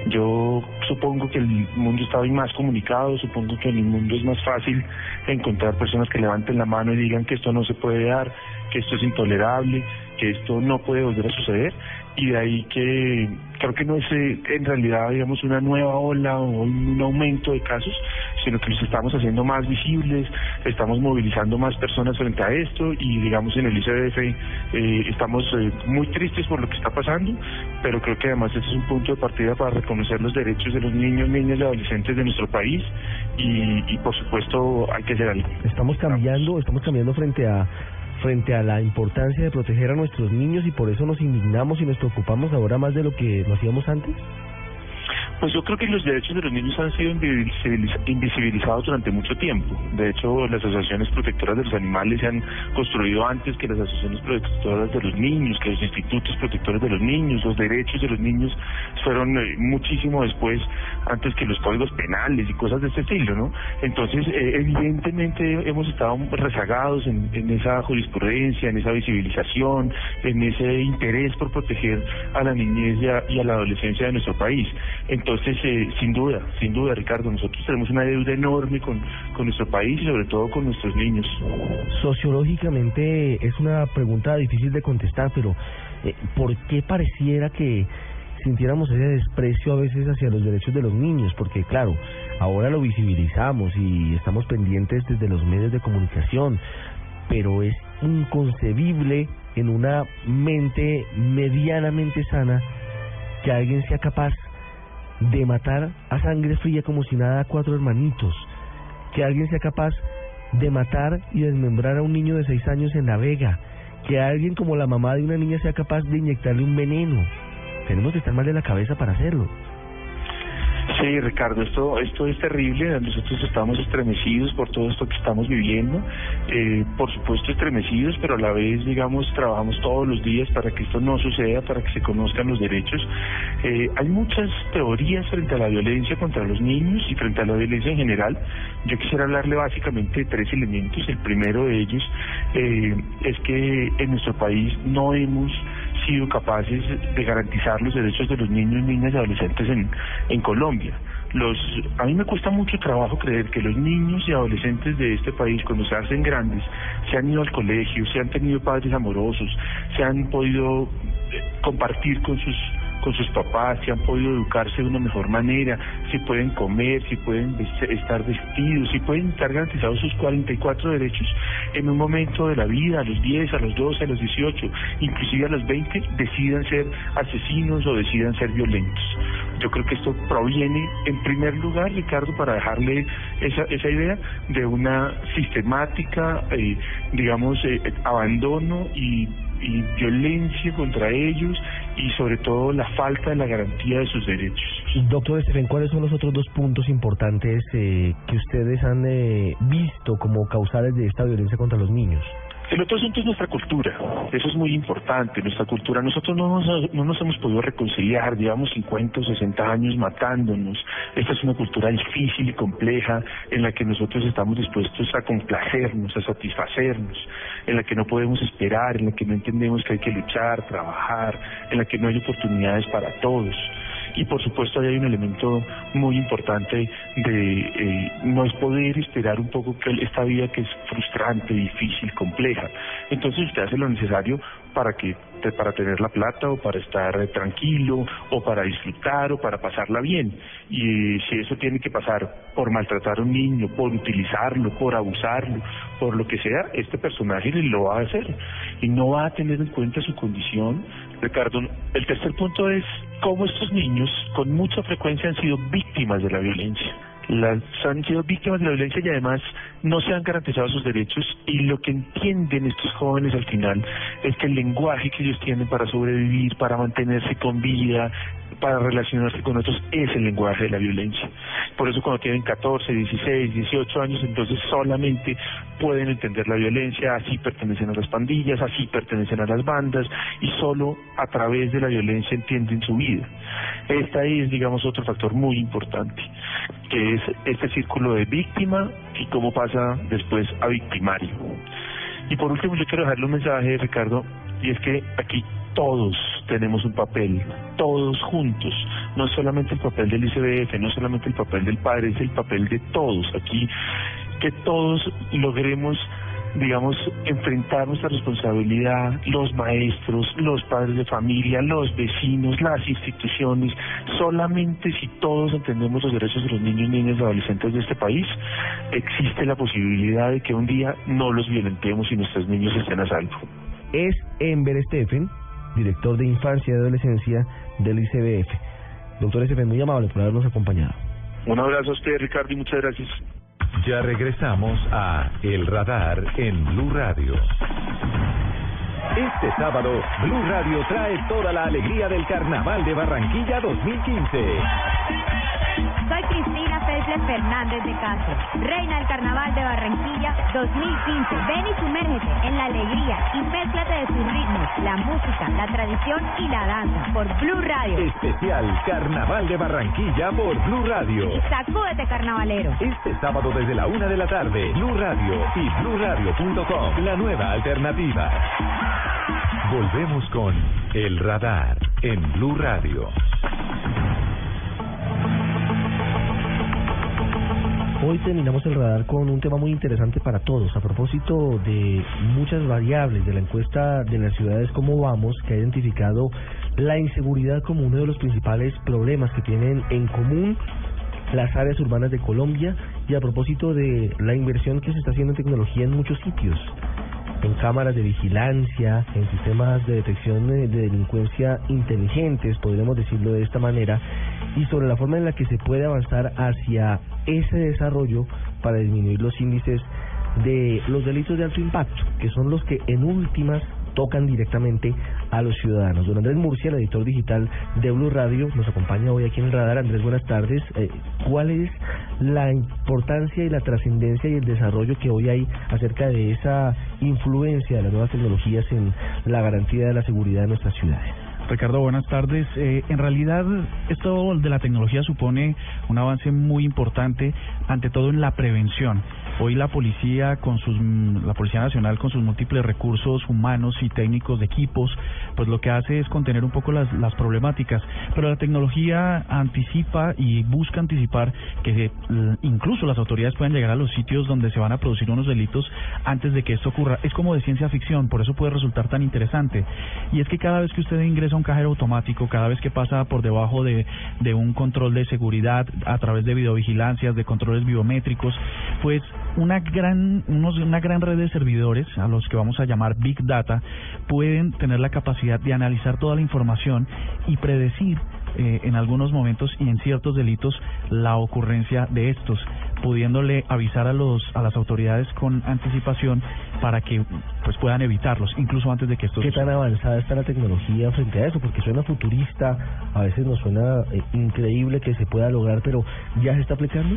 Yo supongo que el mundo está hoy más comunicado, supongo que en el mundo es más fácil encontrar personas que levanten la mano y digan que esto no se puede dar, que esto es intolerable, que esto no puede volver a suceder y de ahí que creo que no es eh, en realidad digamos una nueva ola o un aumento de casos sino que los estamos haciendo más visibles estamos movilizando más personas frente a esto y digamos en el ICDF eh, estamos eh, muy tristes por lo que está pasando pero creo que además este es un punto de partida para reconocer los derechos de los niños niñas y adolescentes de nuestro país y, y por supuesto hay que hacer algo. Estamos cambiando estamos cambiando frente a frente a la importancia de proteger a nuestros niños y por eso nos indignamos y nos preocupamos ahora más de lo que lo hacíamos antes? Pues yo creo que los derechos de los niños han sido invisibilizados durante mucho tiempo. De hecho, las asociaciones protectoras de los animales se han construido antes que las asociaciones protectoras de los niños, que los institutos protectores de los niños, los derechos de los niños fueron eh, muchísimo después, antes que los códigos penales y cosas de este estilo, ¿no? Entonces, eh, evidentemente hemos estado rezagados en, en esa jurisprudencia, en esa visibilización, en ese interés por proteger a la niñez y a, la adolescencia de nuestro país. Eh, sin duda, sin duda, Ricardo, nosotros tenemos una deuda enorme con, con nuestro país y sobre todo con nuestros niños. Sociológicamente es una pregunta difícil de contestar, pero eh, ¿por qué pareciera que sintiéramos ese desprecio a veces hacia los derechos de los niños? Porque claro, ahora lo visibilizamos y estamos pendientes desde los medios de comunicación, pero es inconcebible en una mente medianamente sana que alguien sea capaz de matar a sangre fría como si nada a cuatro hermanitos, que alguien sea capaz de matar y desmembrar a un niño de seis años en La Vega, que alguien como la mamá de una niña sea capaz de inyectarle un veneno. Tenemos que estar mal de la cabeza para hacerlo. Sí, Ricardo, esto, esto es terrible. Nosotros estamos estremecidos por todo esto que estamos viviendo. Eh, por supuesto, estremecidos, pero a la vez, digamos, trabajamos todos los días para que esto no suceda, para que se conozcan los derechos. Eh, hay muchas teorías frente a la violencia contra los niños y frente a la violencia en general. Yo quisiera hablarle básicamente de tres elementos. El primero de ellos eh, es que en nuestro país no hemos sido capaces de garantizar los derechos de los niños, niñas y adolescentes en, en Colombia. Los, a mí me cuesta mucho trabajo creer que los niños y adolescentes de este país, cuando se hacen grandes, se han ido al colegio, se han tenido padres amorosos, se han podido eh, compartir con sus con sus papás, si han podido educarse de una mejor manera, si pueden comer, si pueden estar vestidos, si pueden estar garantizados sus 44 derechos en un momento de la vida, a los 10, a los 12, a los 18, inclusive a los 20, decidan ser asesinos o decidan ser violentos. Yo creo que esto proviene, en primer lugar, Ricardo, para dejarle esa, esa idea de una sistemática, eh, digamos, eh, abandono y y violencia contra ellos y sobre todo la falta de la garantía de sus derechos. Doctor Estefan, ¿cuáles son los otros dos puntos importantes eh, que ustedes han eh, visto como causales de esta violencia contra los niños? El otro asunto es nuestra cultura, eso es muy importante, nuestra cultura. Nosotros no nos, no nos hemos podido reconciliar, llevamos 50 o 60 años matándonos. Esta es una cultura difícil y compleja en la que nosotros estamos dispuestos a complacernos, a satisfacernos, en la que no podemos esperar, en la que no entendemos que hay que luchar, trabajar, en la que no hay oportunidades para todos y por supuesto ahí hay un elemento muy importante de eh, no es poder esperar un poco que esta vida que es frustrante, difícil, compleja. Entonces usted hace lo necesario para que para tener la plata o para estar eh, tranquilo o para disfrutar o para pasarla bien. Y si eso tiene que pasar por maltratar a un niño, por utilizarlo, por abusarlo, por lo que sea, este personaje lo va a hacer y no va a tener en cuenta su condición. Ricardo, el tercer punto es cómo estos niños con mucha frecuencia han sido víctimas de la violencia. Las han sido víctimas de la violencia y además no se han garantizado sus derechos. Y lo que entienden estos jóvenes al final es que el lenguaje que ellos tienen para sobrevivir, para mantenerse con vida, para relacionarse con otros es el lenguaje de la violencia. Por eso cuando tienen 14, 16, 18 años, entonces solamente pueden entender la violencia, así pertenecen a las pandillas, así pertenecen a las bandas y solo a través de la violencia entienden su vida. Este es, digamos, otro factor muy importante, que es este círculo de víctima y cómo pasa después a victimario. Y por último, yo quiero dejarle un mensaje, Ricardo, y es que aquí todos tenemos un papel, todos juntos, no solamente el papel del ICBF, no solamente el papel del padre, es el papel de todos. Aquí que todos logremos digamos, enfrentar nuestra responsabilidad, los maestros, los padres de familia, los vecinos, las instituciones, solamente si todos entendemos los derechos de los niños, niñas y adolescentes de este país, existe la posibilidad de que un día no los violentemos y nuestros niños estén a salvo. Es Ember Steffen, director de Infancia y Adolescencia del ICBF. Doctor Steffen, muy amable por habernos acompañado. Un abrazo a usted, Ricardo, y muchas gracias. Ya regresamos a El Radar en Blue Radio. Este sábado, Blue Radio trae toda la alegría del Carnaval de Barranquilla 2015. Soy Cristina Fesle Fernández de Castro, reina del Carnaval de Barranquilla 2015. Ven y sumérgete en la alegría y mézclate de sus ritmos, la música, la tradición y la danza por Blue Radio. Especial Carnaval de Barranquilla por Blue Radio. Y sacúdete carnavalero. Este sábado desde la una de la tarde, Blue Radio y BlueRadio.com, la nueva alternativa. Volvemos con El Radar en Blue Radio. Hoy terminamos el radar con un tema muy interesante para todos. A propósito de muchas variables de la encuesta de las ciudades Cómo Vamos, que ha identificado la inseguridad como uno de los principales problemas que tienen en común las áreas urbanas de Colombia y a propósito de la inversión que se está haciendo en tecnología en muchos sitios en cámaras de vigilancia, en sistemas de detección de, de delincuencia inteligentes, podríamos decirlo de esta manera, y sobre la forma en la que se puede avanzar hacia ese desarrollo para disminuir los índices de los delitos de alto impacto, que son los que en últimas tocan directamente a los ciudadanos. Don Andrés Murcia, el editor digital de Blue Radio, nos acompaña hoy aquí en el radar. Andrés, buenas tardes. Eh, ¿Cuál es la importancia y la trascendencia y el desarrollo que hoy hay acerca de esa influencia de las nuevas tecnologías en la garantía de la seguridad de nuestras ciudades? Ricardo, buenas tardes. Eh, en realidad, esto de la tecnología supone un avance muy importante, ante todo en la prevención. Hoy la policía con sus la Policía Nacional con sus múltiples recursos humanos y técnicos de equipos, pues lo que hace es contener un poco las, las problemáticas, pero la tecnología anticipa y busca anticipar que eh, incluso las autoridades puedan llegar a los sitios donde se van a producir unos delitos antes de que esto ocurra. Es como de ciencia ficción, por eso puede resultar tan interesante. Y es que cada vez que usted ingresa a un cajero automático, cada vez que pasa por debajo de, de un control de seguridad a través de videovigilancias, de controles biométricos, pues una gran, unos, una gran red de servidores, a los que vamos a llamar Big Data, pueden tener la capacidad de analizar toda la información y predecir eh, en algunos momentos y en ciertos delitos la ocurrencia de estos, pudiéndole avisar a los a las autoridades con anticipación para que pues puedan evitarlos, incluso antes de que esto ¿Qué tan avanzada está la tecnología frente a eso? Porque suena futurista, a veces nos suena eh, increíble que se pueda lograr, pero ¿ya se está aplicando?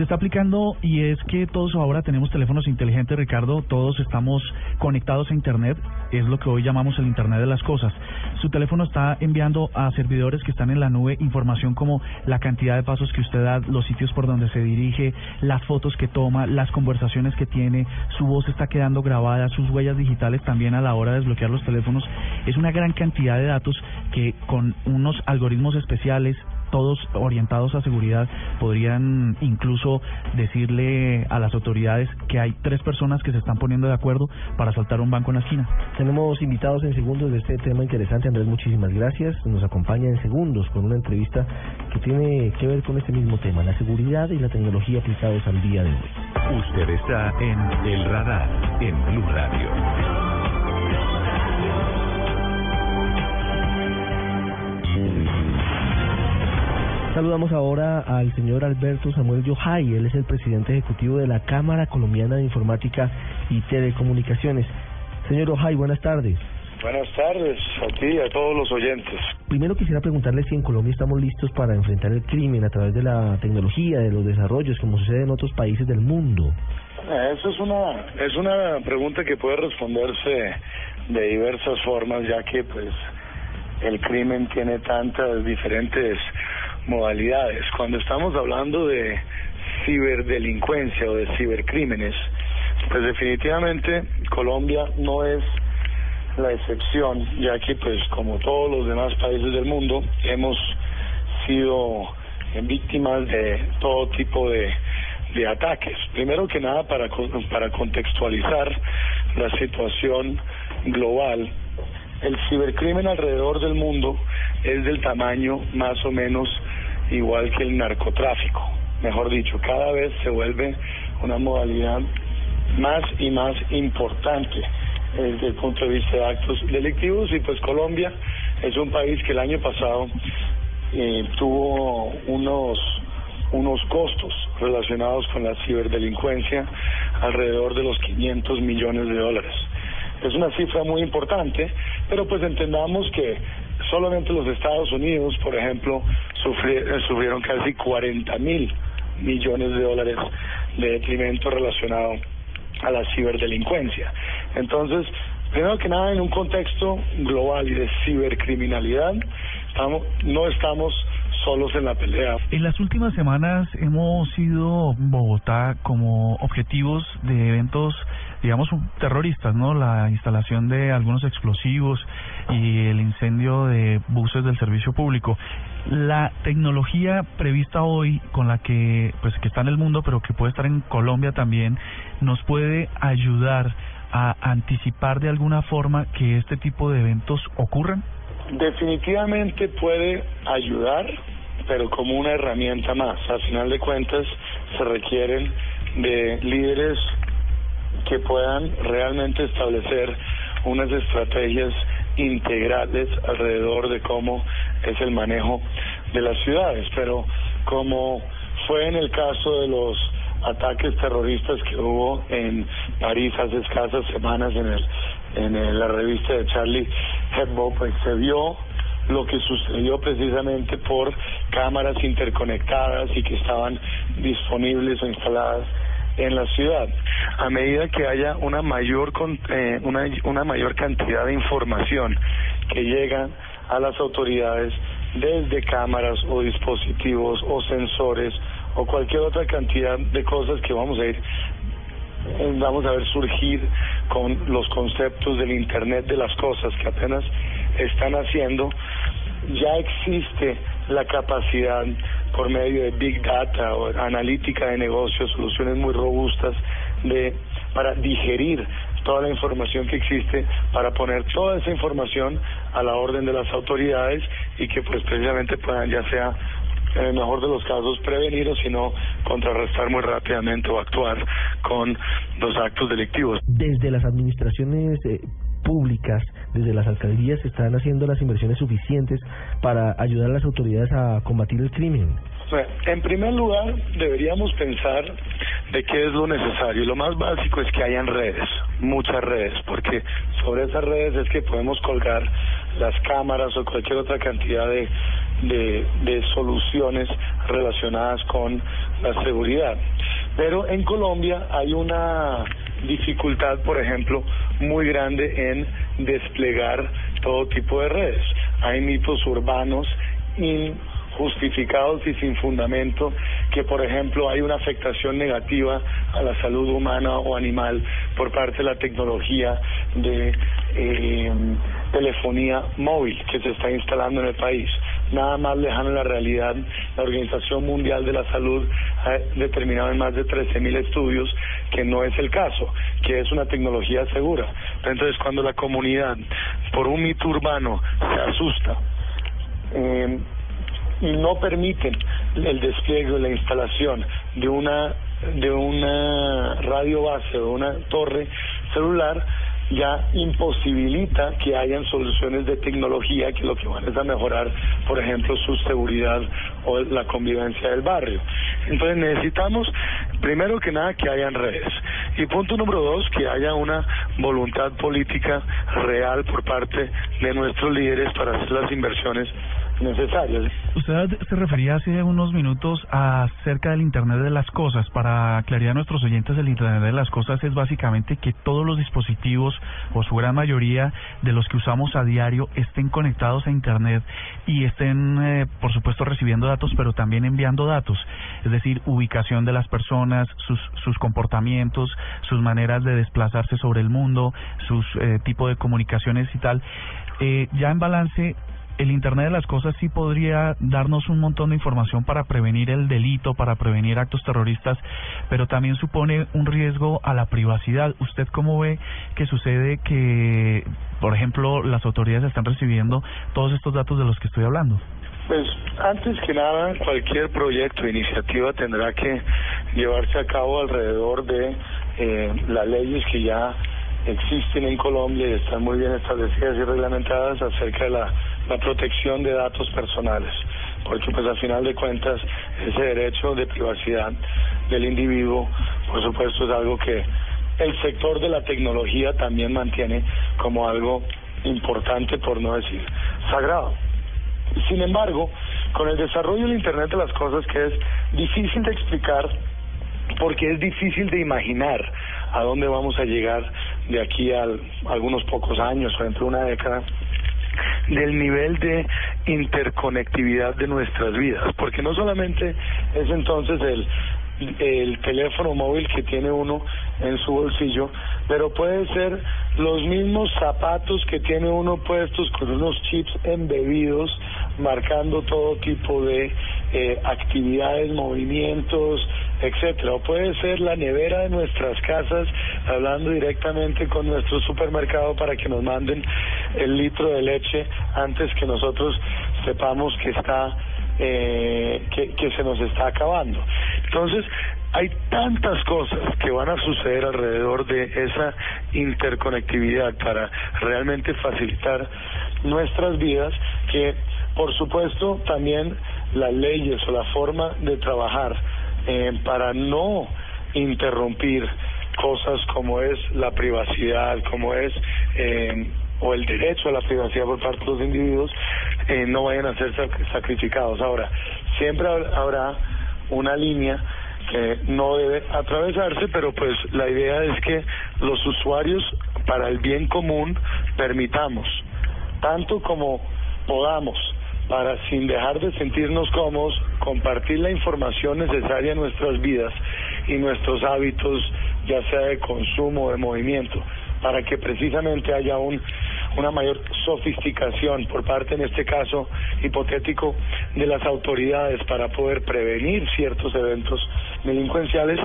Se está aplicando y es que todos ahora tenemos teléfonos inteligentes, Ricardo, todos estamos conectados a Internet, es lo que hoy llamamos el Internet de las Cosas. Su teléfono está enviando a servidores que están en la nube información como la cantidad de pasos que usted da, los sitios por donde se dirige, las fotos que toma, las conversaciones que tiene, su voz está quedando grabada, sus huellas digitales también a la hora de desbloquear los teléfonos. Es una gran cantidad de datos que con unos algoritmos especiales todos orientados a seguridad, podrían incluso decirle a las autoridades que hay tres personas que se están poniendo de acuerdo para saltar un banco en la esquina. Tenemos invitados en segundos de este tema interesante. Andrés, muchísimas gracias. Nos acompaña en segundos con una entrevista que tiene que ver con este mismo tema, la seguridad y la tecnología aplicados al día de hoy. Usted está en El Radar, en Blue Radio. Saludamos ahora al señor Alberto Samuel Yohay, él es el presidente ejecutivo de la Cámara Colombiana de Informática y Telecomunicaciones. Señor Yohay, buenas tardes. Buenas tardes a ti y a todos los oyentes. Primero quisiera preguntarle si en Colombia estamos listos para enfrentar el crimen a través de la tecnología, de los desarrollos, como sucede en otros países del mundo. Eh, Eso es una es una pregunta que puede responderse de diversas formas, ya que pues el crimen tiene tantas diferentes modalidades. Cuando estamos hablando de ciberdelincuencia o de cibercrímenes, pues definitivamente Colombia no es la excepción, ya que pues como todos los demás países del mundo hemos sido víctimas de todo tipo de, ataques. Primero que nada para para contextualizar la situación global, el cibercrimen alrededor del mundo es del tamaño más o menos igual que el narcotráfico. Mejor dicho, cada vez se vuelve una modalidad más y más importante eh, desde el punto de vista de actos delictivos y pues Colombia es un país que el año pasado eh, tuvo unos unos costos relacionados con la ciberdelincuencia alrededor de los 500 millones de dólares. Es una cifra muy importante, pero pues entendamos que solamente los Estados Unidos, por ejemplo, sufri- eh, sufrieron casi 40 mil millones de dólares de detrimento relacionado a la ciberdelincuencia. Entonces, primero que nada, en un contexto global y de cibercriminalidad, estamos, no estamos solos en la pelea. En las últimas semanas hemos sido Bogotá como objetivos de eventos digamos, terroristas, ¿no? La instalación de algunos explosivos y el incendio de buses del servicio público. La tecnología prevista hoy, con la que, pues, que está en el mundo, pero que puede estar en Colombia también, nos puede ayudar a anticipar de alguna forma que este tipo de eventos ocurran. Definitivamente puede ayudar, pero como una herramienta más. Al final de cuentas, se requieren de líderes que puedan realmente establecer unas estrategias integrales alrededor de cómo es el manejo de las ciudades. Pero como fue en el caso de los ataques terroristas que hubo en París hace escasas semanas en el en la revista de Charlie Hebdo, pues se vio lo que sucedió precisamente por cámaras interconectadas y que estaban disponibles o instaladas en la ciudad. A medida que haya una mayor eh, una, una mayor cantidad de información que llega a las autoridades desde cámaras o dispositivos o sensores o cualquier otra cantidad de cosas que vamos a ir vamos a ver surgir con los conceptos del Internet de las cosas que apenas están haciendo, ya existe la capacidad por medio de Big Data o analítica de negocios, soluciones muy robustas de para digerir toda la información que existe, para poner toda esa información a la orden de las autoridades y que pues precisamente puedan ya sea en el mejor de los casos prevenir o si no contrarrestar muy rápidamente o actuar con los actos delictivos. Desde las administraciones eh, públicas, desde las alcaldías, se están haciendo las inversiones suficientes para ayudar a las autoridades a combatir el crimen. En primer lugar, deberíamos pensar de qué es lo necesario. Lo más básico es que hayan redes, muchas redes, porque sobre esas redes es que podemos colgar las cámaras o cualquier otra cantidad de, de, de soluciones relacionadas con la seguridad. Pero en Colombia hay una dificultad, por ejemplo, muy grande en desplegar todo tipo de redes. Hay mitos urbanos injustificados y sin fundamento que, por ejemplo, hay una afectación negativa a la salud humana o animal por parte de la tecnología de eh, telefonía móvil que se está instalando en el país. Nada más lejano en la realidad, la Organización Mundial de la Salud ha determinado en más de 13.000 estudios que no es el caso, que es una tecnología segura. Entonces, cuando la comunidad, por un mito urbano, se asusta, eh, y no permiten el despliegue la instalación de una de una radio base o una torre celular ya imposibilita que hayan soluciones de tecnología que lo que van es a mejorar, por ejemplo, su seguridad o la convivencia del barrio. Entonces necesitamos, primero que nada, que hayan redes. Y punto número dos, que haya una voluntad política real por parte de nuestros líderes para hacer las inversiones necesarias. Usted se refería hace unos minutos acerca del Internet de las Cosas. Para aclarar a nuestros oyentes, el Internet de las Cosas es básicamente que todos los dispositivos, o su gran mayoría de los que usamos a diario, estén conectados a Internet y estén, eh, por supuesto, recibiendo datos, pero también enviando datos. Es decir, ubicación de las personas, sus, sus comportamientos, sus maneras de desplazarse sobre el mundo, sus eh, tipo de comunicaciones y tal. Eh, ya en balance, el Internet de las Cosas sí podría darnos un montón de información para prevenir el delito, para prevenir actos terroristas, pero también supone un riesgo a la privacidad. ¿Usted cómo ve que sucede que, por ejemplo, las autoridades están recibiendo todos estos datos de los que estoy hablando? Pues antes que nada, cualquier proyecto iniciativa tendrá que llevarse a cabo alrededor de eh, las leyes que ya existen en Colombia y están muy bien establecidas y reglamentadas acerca de la, protección de datos personales, porque pues al final de cuentas ese derecho de privacidad del individuo, por supuesto, es algo que el sector de la tecnología también mantiene como algo importante, por no decir sagrado. Sin embargo, con el desarrollo del Internet de las Cosas, que es difícil de explicar, porque es difícil de imaginar a dónde vamos a llegar de aquí a algunos pocos años o dentro de una década del nivel de interconectividad de nuestras vidas, porque no solamente es entonces el el teléfono móvil que tiene uno en su bolsillo, pero puede ser los mismos zapatos que tiene uno puestos con unos chips embebidos, marcando todo tipo de eh, actividades, movimientos, etcétera. O puede ser la nevera de nuestras casas, hablando directamente con nuestro supermercado para que nos manden el litro de leche antes que nosotros sepamos que está eh, que, que se nos está acabando. Entonces, hay tantas cosas que van a suceder alrededor de esa interconectividad para realmente facilitar nuestras vidas que, por supuesto, también las leyes o la forma de trabajar eh, para no interrumpir cosas como es la privacidad, como es eh, o el derecho a la privacidad por parte de los individuos, eh, no vayan a ser sac- sacrificados. Ahora, siempre hab- habrá una línea que no debe atravesarse, pero pues la idea es que los usuarios, para el bien común, permitamos, tanto como podamos, para sin dejar de sentirnos cómodos, compartir la información necesaria en nuestras vidas y nuestros hábitos, ya sea de consumo o de movimiento, para que precisamente haya un, una mayor sofisticación por parte, en este caso hipotético, de las autoridades para poder prevenir ciertos eventos delincuenciales.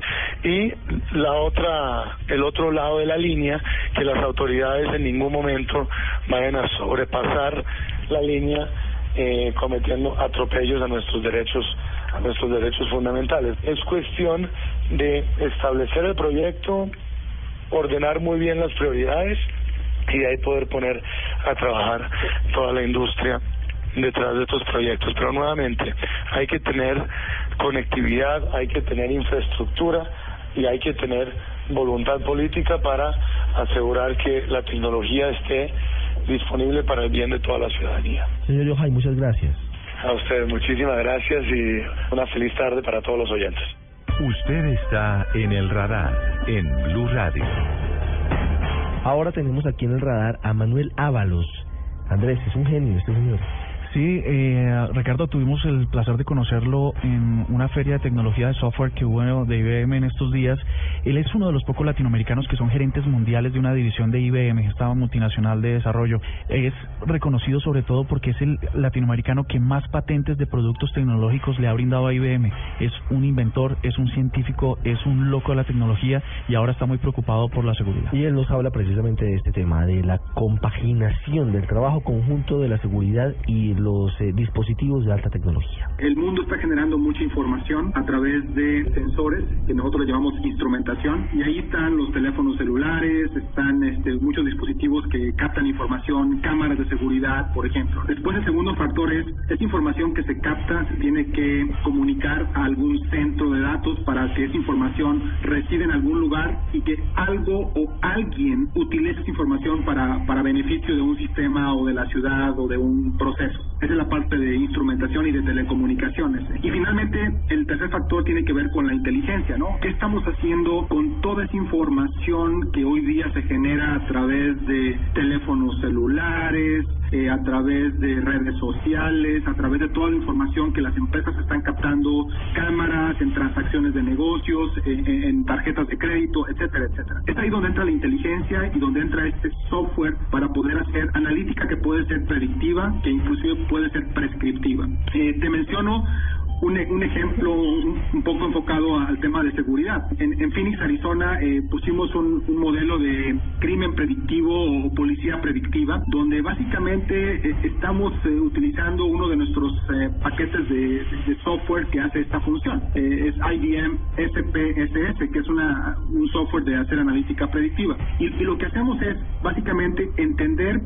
Y la otra, el otro lado de la línea, que las autoridades en ningún momento vayan a sobrepasar la línea eh, cometiendo atropellos a nuestros derechos a nuestros derechos fundamentales. Es cuestión de establecer el proyecto, ordenar muy bien las prioridades y de ahí poder poner a trabajar toda la industria detrás de estos proyectos. Pero nuevamente, hay que tener conectividad, hay que tener infraestructura y hay que tener voluntad política para asegurar que la tecnología esté disponible para el bien de toda la ciudadanía. Señor Yohai, muchas gracias. A ustedes muchísimas gracias y una feliz tarde para todos los oyentes. Usted está en el radar en Blue Radio. Ahora tenemos aquí en el radar a Manuel Ábalos. Andrés, es un genio este señor. Sí, eh, Ricardo, tuvimos el placer de conocerlo en una feria de tecnología de software que hubo de IBM en estos días. Él es uno de los pocos latinoamericanos que son gerentes mundiales de una división de IBM, esta multinacional de desarrollo. Es reconocido sobre todo porque es el latinoamericano que más patentes de productos tecnológicos le ha brindado a IBM. Es un inventor, es un científico, es un loco de la tecnología y ahora está muy preocupado por la seguridad. Y él nos habla precisamente de este tema, de la compaginación del trabajo conjunto de la seguridad y los eh, dispositivos de alta tecnología. El mundo está generando mucha información a través de sensores que nosotros llamamos instrumentación y ahí están los teléfonos celulares, están este, muchos dispositivos que captan información, cámaras de seguridad, por ejemplo. Después el segundo factor es esa información que se capta se tiene que comunicar a algún centro de datos para que esa información resida en algún lugar y que algo o alguien utilice esa información para, para beneficio de un sistema o de la ciudad o de un proceso. Esa es la parte de instrumentación y de telecomunicaciones. Y finalmente, el tercer factor tiene que ver con la inteligencia, ¿no? ¿Qué estamos haciendo con toda esa información que hoy día se genera a través de teléfonos celulares, eh, a través de redes sociales, a través de toda la información que las empresas están captando, cámaras, en transacciones de negocios, en, en tarjetas de crédito, etcétera, etcétera. Es ahí donde entra la inteligencia y donde entra este software para poder hacer analítica que puede ser predictiva, que inclusive puede ser prescriptiva. Eh, te menciono un, un ejemplo un, poco enfocado al tema de seguridad. En, en Phoenix, Arizona, eh, pusimos un, modelo de crimen predictivo o policía predictiva, donde básicamente eh, estamos eh, utilizando uno de nuestros eh, paquetes de, de- software que hace esta función. Es IBM SPSS, que es una, un software de hacer analítica predictiva. Y, y lo que hacemos es básicamente entender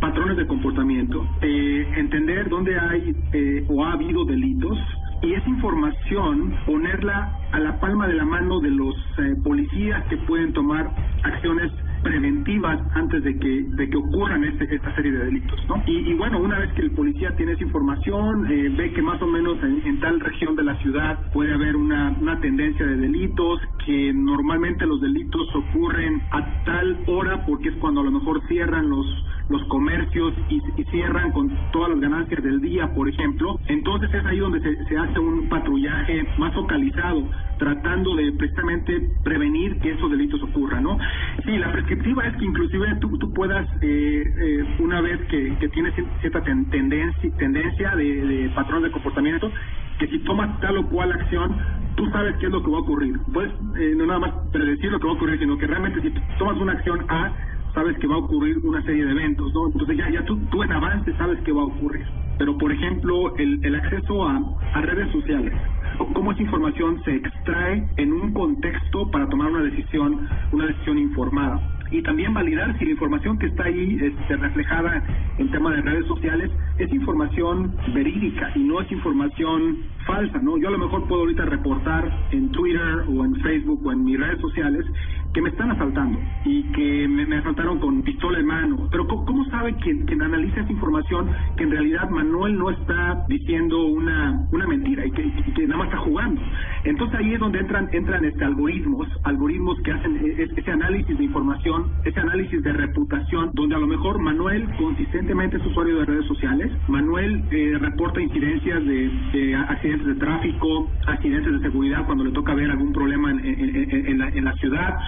patrones de comportamiento, eh, entender dónde hay eh, o ha habido delitos y esa información ponerla a la palma de la mano de los eh, policías que pueden tomar acciones preventivas antes de que de que ocurran este, esta serie de delitos, ¿no? Y, bueno, una vez que el policía tiene esa información, eh, ve que más o menos en, en tal región de la ciudad puede haber una, una tendencia de delitos, que normalmente los delitos ocurren a tal hora porque es cuando a lo mejor cierran los los comercios y, y cierran con todas las ganancias del día, por ejemplo. Entonces es ahí donde se, se hace un patrullaje más focalizado, tratando de precisamente prevenir que esos delitos ocurran, ¿no? Sí, la prescriptiva es que inclusive tú, tú puedas, eh, eh, una vez que, que tienes cierta ten- tendencia, tendencia de, de patrón de comportamiento, que si tomas tal o cual acción, tú sabes qué es lo que va a ocurrir. Puedes eh, no nada más predecir lo que va a ocurrir, sino que realmente si tomas una acción A, sabes que va a ocurrir una serie de eventos, ¿no? Entonces ya, ya tú, tú en avance sabes qué va a ocurrir. Pero, por ejemplo, el, el acceso a, a redes sociales, cómo esa información se extrae en un contexto para tomar una decisión, una decisión informada. Y también validar si la información que está ahí este, reflejada en tema de redes sociales es información verídica y no es información falsa, ¿no? Yo a lo mejor puedo ahorita reportar en Twitter o en Facebook o en mis redes sociales que me están asaltando y que me, asaltaron con pistola en mano. Pero ¿cómo, cómo sabe quien, quien analiza esa información que en realidad Manuel no está diciendo una, una mentira y que nada más está jugando? Entonces ahí es donde entran entran este algoritmos, algoritmos que hacen e- e- ese análisis de información, ese análisis de reputación, donde a lo mejor Manuel consistentemente es usuario de redes sociales, Manuel eh, reporta incidencias de, de accidentes de tráfico, accidentes de seguridad cuando le toca ver algún problema en, en- la, en la ciudad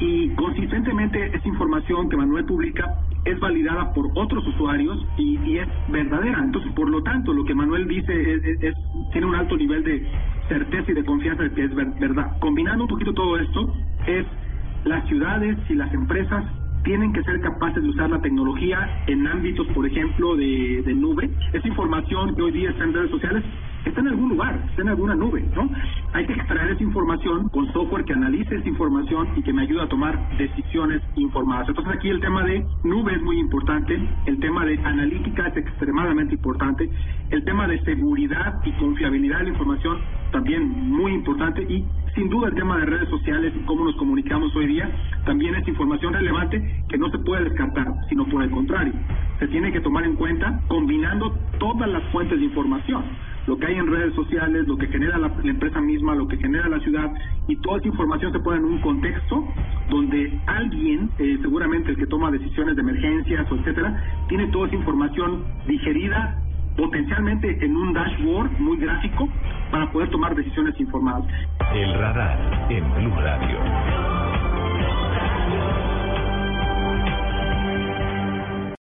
y consistentemente esa información que Manuel publica es validada por otros usuarios y, y es verdadera. Entonces, por lo tanto, lo que Manuel dice es- tiene un alto nivel de certeza y de confianza de que es ver- verdad. Combinando un poquito todo esto, es las ciudades y las empresas tienen que ser capaces de usar la tecnología en ámbitos, por ejemplo, de, de nube. Esa información que hoy día está en redes sociales está en algún lugar, está en alguna nube, ¿no? Hay que extraer esa información con software que analice esa información y que me ayude a tomar decisiones informadas. Entonces aquí el tema de nube es muy importante, el tema de analítica es extremadamente importante, el tema de seguridad y confiabilidad de la información también muy importante y sin duda el tema de redes sociales y cómo nos comunicamos hoy día también es información relevante que no se puede descartar, sino por el contrario, se tiene que tomar en cuenta combinando todas las fuentes de información, lo que hay en redes sociales, lo que genera la, la empresa misma, lo que genera la ciudad y toda esa información se pone en un contexto donde alguien, eh, seguramente el que toma decisiones de emergencias o etcétera, tiene toda esa información digerida potencialmente en un dashboard muy gráfico para poder tomar decisiones informadas. El radar en Blue Radio.